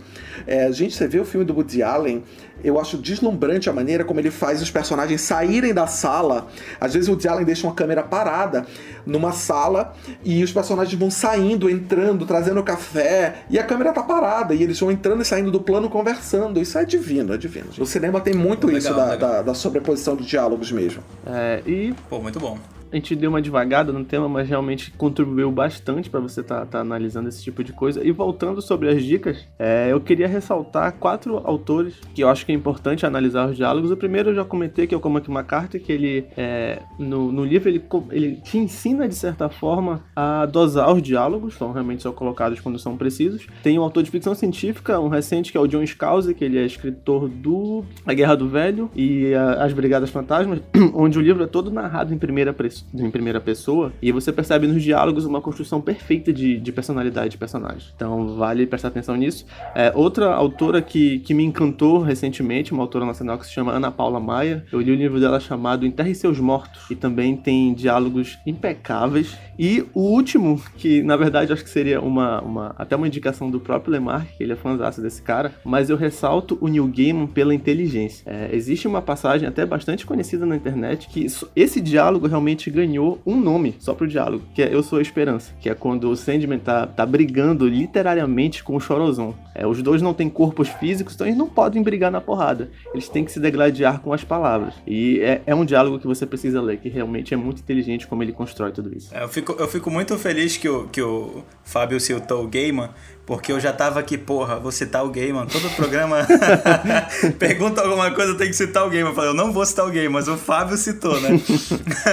É, gente, você vê o filme do Woody Allen, eu acho deslumbrante a maneira como ele faz os personagens saírem da sala. Às vezes o Woody Allen deixa uma câmera parada numa sala e os personagens vão saindo, entrando, trazendo café e a câmera tá parada e eles vão entrando e saindo do plano conversando. Isso é divino, é divino. O cinema tem muito legal, isso da, da, da sobreposição de diálogos mesmo. É, e. Pô, muito bom a gente deu uma devagada no tema, mas realmente contribuiu bastante para você estar tá, tá analisando esse tipo de coisa. E voltando sobre as dicas, é, eu queria ressaltar quatro autores que eu acho que é importante analisar os diálogos. O primeiro eu já comentei, que é o Cormac McCarthy, que ele, é, no, no livro, ele, ele te ensina, de certa forma, a dosar os diálogos, então realmente são colocados quando são precisos. Tem um autor de ficção científica, um recente, que é o John Scalzi, que ele é escritor do A Guerra do Velho e a, As Brigadas Fantasmas, onde o livro é todo narrado em primeira pessoa em primeira pessoa, e você percebe nos diálogos uma construção perfeita de, de personalidade de personagem. Então vale prestar atenção nisso. É, outra autora que, que me encantou recentemente, uma autora nacional que se chama Ana Paula Maia, eu li o livro dela chamado Enterre Seus Mortos, e também tem diálogos impecáveis. E o último, que na verdade acho que seria uma, uma até uma indicação do próprio Lemar, que ele é fãzaço desse cara, mas eu ressalto o Neil Gaiman pela inteligência. É, existe uma passagem até bastante conhecida na internet que esse diálogo realmente ganhou um nome só pro diálogo, que é Eu Sou a Esperança, que é quando o Sandman tá, tá brigando literariamente com o Chorozão. É, os dois não têm corpos físicos, então eles não podem brigar na porrada. Eles têm que se degladiar com as palavras. E é, é um diálogo que você precisa ler, que realmente é muito inteligente como ele constrói tudo isso. É, eu, fico, eu fico muito feliz que o, que o Fábio citou o Gaiman, porque eu já tava aqui, porra, vou citar o Gaiman. Todo programa pergunta alguma coisa, tenho que citar o Gaiman. Eu falei, eu não vou citar o Gaiman, mas o Fábio citou, né?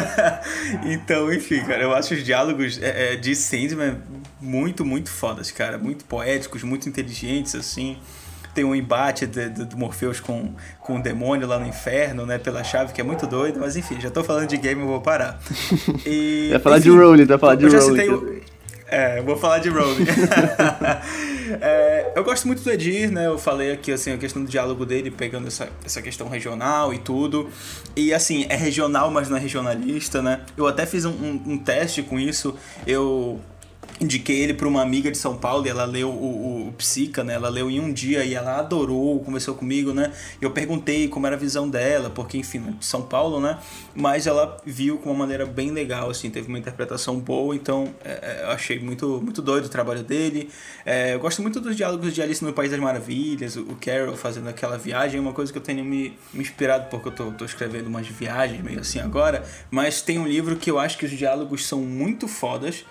então, enfim, cara, eu acho os diálogos é, é, de Sandman muito, muito fodas, cara. Muito poéticos, muito inteligentes, assim. Tem um embate do Morpheus com, com o demônio lá no inferno, né? Pela chave, que é muito doido. Mas enfim, já tô falando de game, eu vou parar. E, vai falar enfim, de Rowling, vai falar de Rowling. É, vou falar de Rowling. é, eu gosto muito do Edir, né? Eu falei aqui, assim, a questão do diálogo dele, pegando essa, essa questão regional e tudo. E, assim, é regional, mas não é regionalista, né? Eu até fiz um, um, um teste com isso. Eu indiquei ele para uma amiga de São Paulo e ela leu o, o, Psica, né? Ela leu em um dia e ela adorou, conversou comigo, né? Eu perguntei como era a visão dela, porque, enfim, de São Paulo, né? Mas ela viu com uma maneira bem legal, assim, teve uma interpretação boa, então é, é, eu achei muito, muito doido o trabalho dele. É, eu gosto muito dos diálogos de Alice no País das Maravilhas, o Carol fazendo aquela viagem, é uma coisa que eu tenho me, me inspirado, porque eu tô, tô escrevendo umas viagens meio assim agora, mas tem um livro que eu acho que os diálogos são muito fodas,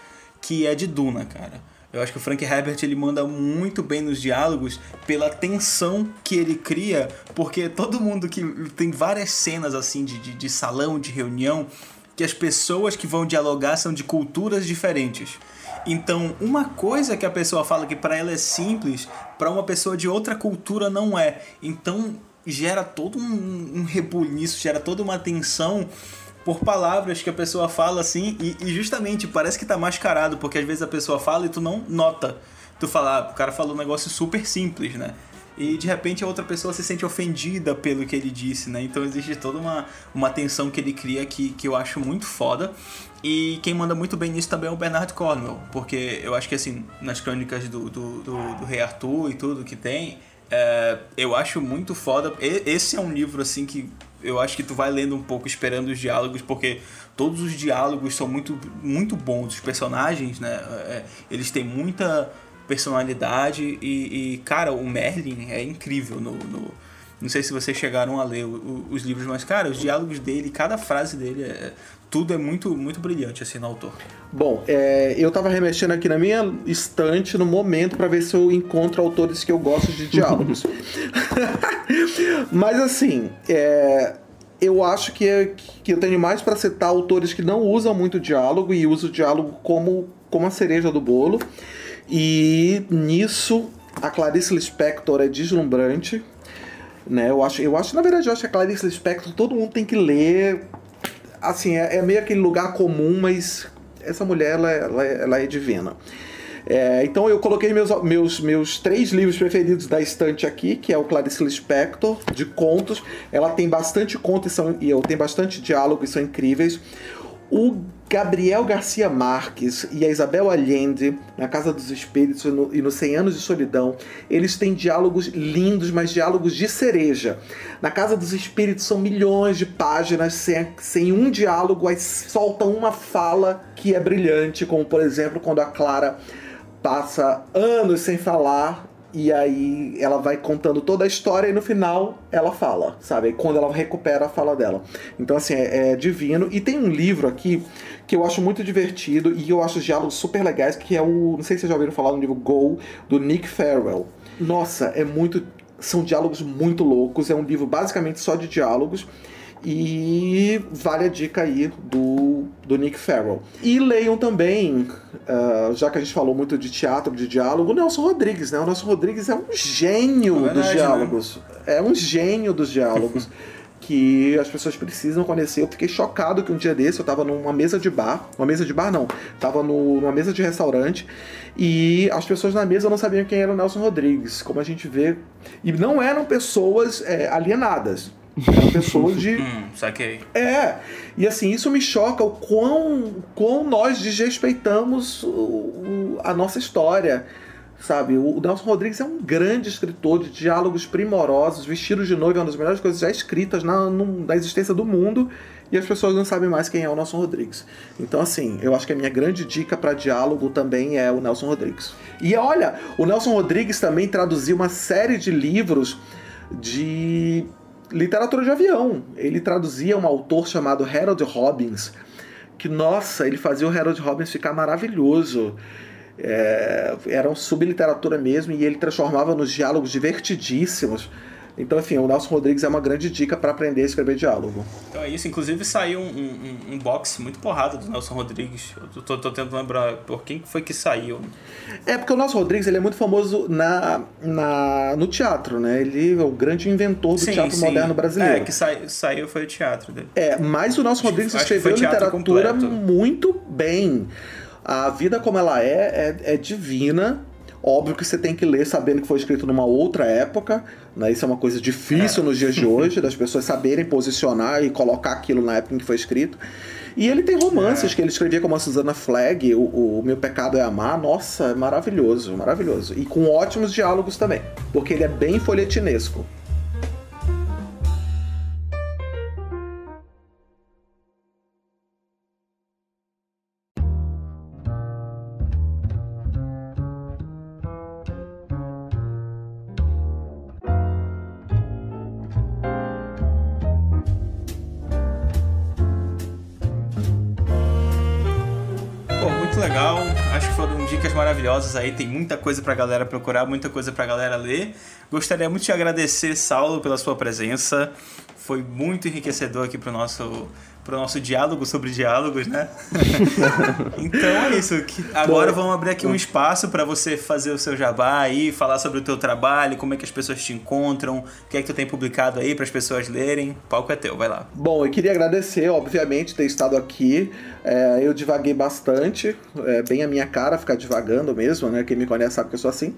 que é de Duna, cara. Eu acho que o Frank Herbert ele manda muito bem nos diálogos pela tensão que ele cria, porque todo mundo que tem várias cenas assim de, de, de salão, de reunião, que as pessoas que vão dialogar são de culturas diferentes. Então, uma coisa que a pessoa fala que para ela é simples, para uma pessoa de outra cultura não é. Então, gera todo um, um rebuliço, gera toda uma tensão por palavras que a pessoa fala assim e, e, justamente parece que tá mascarado, porque às vezes a pessoa fala e tu não nota. Tu fala, ah, o cara falou um negócio super simples, né? E de repente a outra pessoa se sente ofendida pelo que ele disse, né? Então existe toda uma, uma tensão que ele cria que, que eu acho muito foda. E quem manda muito bem nisso também é o Bernard Cornwell, porque eu acho que assim, nas crônicas do, do, do, do Rei Arthur e tudo que tem, é, eu acho muito foda. Esse é um livro assim que eu acho que tu vai lendo um pouco esperando os diálogos, porque todos os diálogos são muito, muito bons. Os personagens, né? É, eles têm muita personalidade e, e, cara, o Merlin é incrível no, no, Não sei se vocês chegaram a ler os livros, mas, cara, os diálogos dele, cada frase dele é, tudo é muito, muito brilhante, assim, no autor. Bom, é, eu tava remexendo aqui na minha estante no momento para ver se eu encontro autores que eu gosto de diálogos. Mas, assim, é, eu acho que, é, que eu tenho mais para citar autores que não usam muito diálogo e usam o diálogo como, como a cereja do bolo. E nisso, a Clarice Lispector é deslumbrante. Né? Eu, acho, eu acho, na verdade, eu acho que a Clarice Lispector todo mundo tem que ler assim, é, é, meio aquele lugar comum, mas essa mulher, ela, ela, ela é divina. É, então eu coloquei meus, meus, meus três livros preferidos da estante aqui, que é o Clarice Lispector, de contos. Ela tem bastante conto e, são, e eu tenho bastante diálogo e são incríveis. O Gabriel Garcia Marques e a Isabel Allende, na Casa dos Espíritos e no, 100 Anos de Solidão, eles têm diálogos lindos, mas diálogos de cereja. Na Casa dos Espíritos são milhões de páginas sem, sem um diálogo, aí soltam uma fala que é brilhante, como por exemplo quando a Clara passa anos sem falar e aí ela vai contando toda a história e no final ela fala, sabe? Quando ela recupera a fala dela. Então, assim, é, é, divino. E tem um livro aqui que eu acho muito divertido e eu acho os diálogos super legais, que é o. Não sei se vocês já ouviram falar do livro Go, do Nick Farrell. Nossa, é muito. São diálogos muito loucos. É um livro basicamente só de diálogos. E vale a dica aí do, do Nick Farrell. E leiam também, uh, já que a gente falou muito de teatro, de diálogo, o Nelson Rodrigues, né? O Nelson Rodrigues é um gênio é verdade, dos né? diálogos. Né? É um gênio dos diálogos. que as pessoas precisam conhecer. Eu fiquei chocado que um dia desse eu tava numa mesa de bar, uma mesa de bar não, tava no, numa mesa de restaurante e as pessoas na mesa não sabiam quem era o Nelson Rodrigues, como a gente vê. E não eram pessoas é, alienadas. Pessoas de. hum, saquei. É. E assim, isso me choca o quão, quão nós desrespeitamos o, o, a nossa história. Sabe? O Nelson Rodrigues é um grande escritor de diálogos primorosos. Vestidos de Noiva é uma das melhores coisas já escritas na, na existência do mundo. E as pessoas não sabem mais quem é o Nelson Rodrigues. Então, assim, eu acho que a minha grande dica para diálogo também é o Nelson Rodrigues. E olha, o Nelson Rodrigues também traduziu uma série de livros de literatura de avião. Ele traduzia um autor chamado Harold Robbins, que, nossa, ele fazia o Harold Robbins ficar maravilhoso. É, era um subliteratura mesmo e ele transformava nos diálogos divertidíssimos. Então, enfim, o Nelson Rodrigues é uma grande dica para aprender a escrever diálogo. Então é isso. Inclusive saiu um, um, um box muito porrado do Nelson Rodrigues. Eu tô, tô, tentando lembrar por quem foi que saiu. É porque o Nelson Rodrigues ele é muito famoso na, na, no teatro, né? Ele é o grande inventor do sim, teatro sim. moderno brasileiro. É, que sa, saiu foi o teatro dele. É, mas o Nelson Rodrigues escreveu literatura completo. muito bem. A vida como ela é, é, é divina Óbvio que você tem que ler sabendo que foi escrito numa outra época, né? Isso é uma coisa difícil é. nos dias de hoje, das pessoas saberem posicionar e colocar aquilo na época em que foi escrito. E ele tem romances é. que ele escrevia como a Susana Flagg, o, o, Meu Pecado é Amar. Nossa, é maravilhoso, maravilhoso. E com ótimos diálogos também, porque ele é bem folhetinesco. legal. Acho que foram dicas maravilhosas aí. Tem muita coisa pra galera procurar, muita coisa pra galera ler. Gostaria muito de agradecer, Saulo, pela sua presença. Foi muito enriquecedor aqui pro nosso para o nosso diálogo sobre diálogos, né? então é isso. Agora Bom, vamos abrir aqui um espaço para você fazer o seu jabá aí, falar sobre o teu trabalho, como é que as pessoas te encontram, o que é que tu tem publicado aí para as pessoas lerem. O palco é teu, vai lá. Bom, eu queria agradecer, obviamente, ter estado aqui. É, eu divaguei bastante, é bem a minha cara ficar divagando mesmo, né? Quem me conhece sabe que eu sou assim.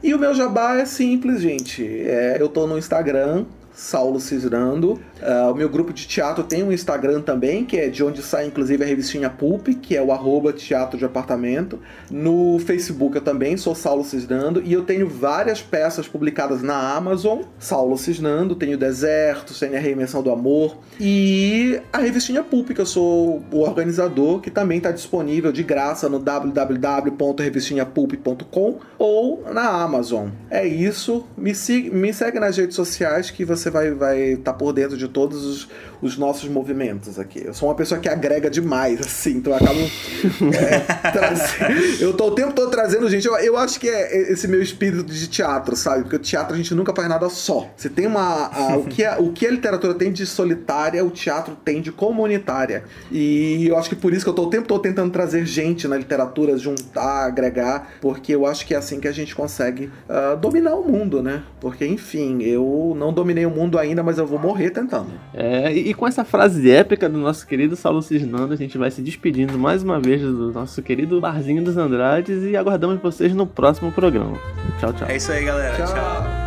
E o meu jabá é simples, gente. É, eu tô no Instagram, Saulo Cisrando. Uh, o meu grupo de teatro tem um Instagram também, que é de onde sai inclusive a revistinha Pulp, que é o arroba teatro de apartamento. No Facebook eu também sou Saulo Cisnando e eu tenho várias peças publicadas na Amazon. Saulo Cisnando, tenho Deserto, tem a Reinvenção do Amor e a revistinha Pulp, que eu sou o organizador, que também está disponível de graça no www.revistinhapulp.com ou na Amazon. É isso, me, me segue nas redes sociais que você vai estar vai tá por dentro de todos os, os, nossos movimentos aqui. Eu sou uma pessoa que agrega demais, assim, então eu acabo. é, eu tô o tempo todo trazendo gente. Eu, eu acho que é esse meu espírito de teatro, sabe? Porque o teatro a gente nunca faz nada só. Você tem uma. A, o, que a, o que a literatura tem de solitária, o teatro tem de comunitária. E eu acho que por isso que eu tô o tempo todo tentando trazer gente na literatura, juntar, agregar, porque eu acho que é assim que a gente consegue uh, dominar o mundo, né? Porque, enfim, eu não dominei o mundo ainda, mas eu vou morrer tentando. É, e, e com essa frase épica do nosso querido Saulo Cisnando, a gente vai se despedindo mais uma vez do nosso querido Barzinho dos Andrades e aguardamos vocês no próximo programa. Tchau, tchau. É isso aí, galera. tchau. tchau.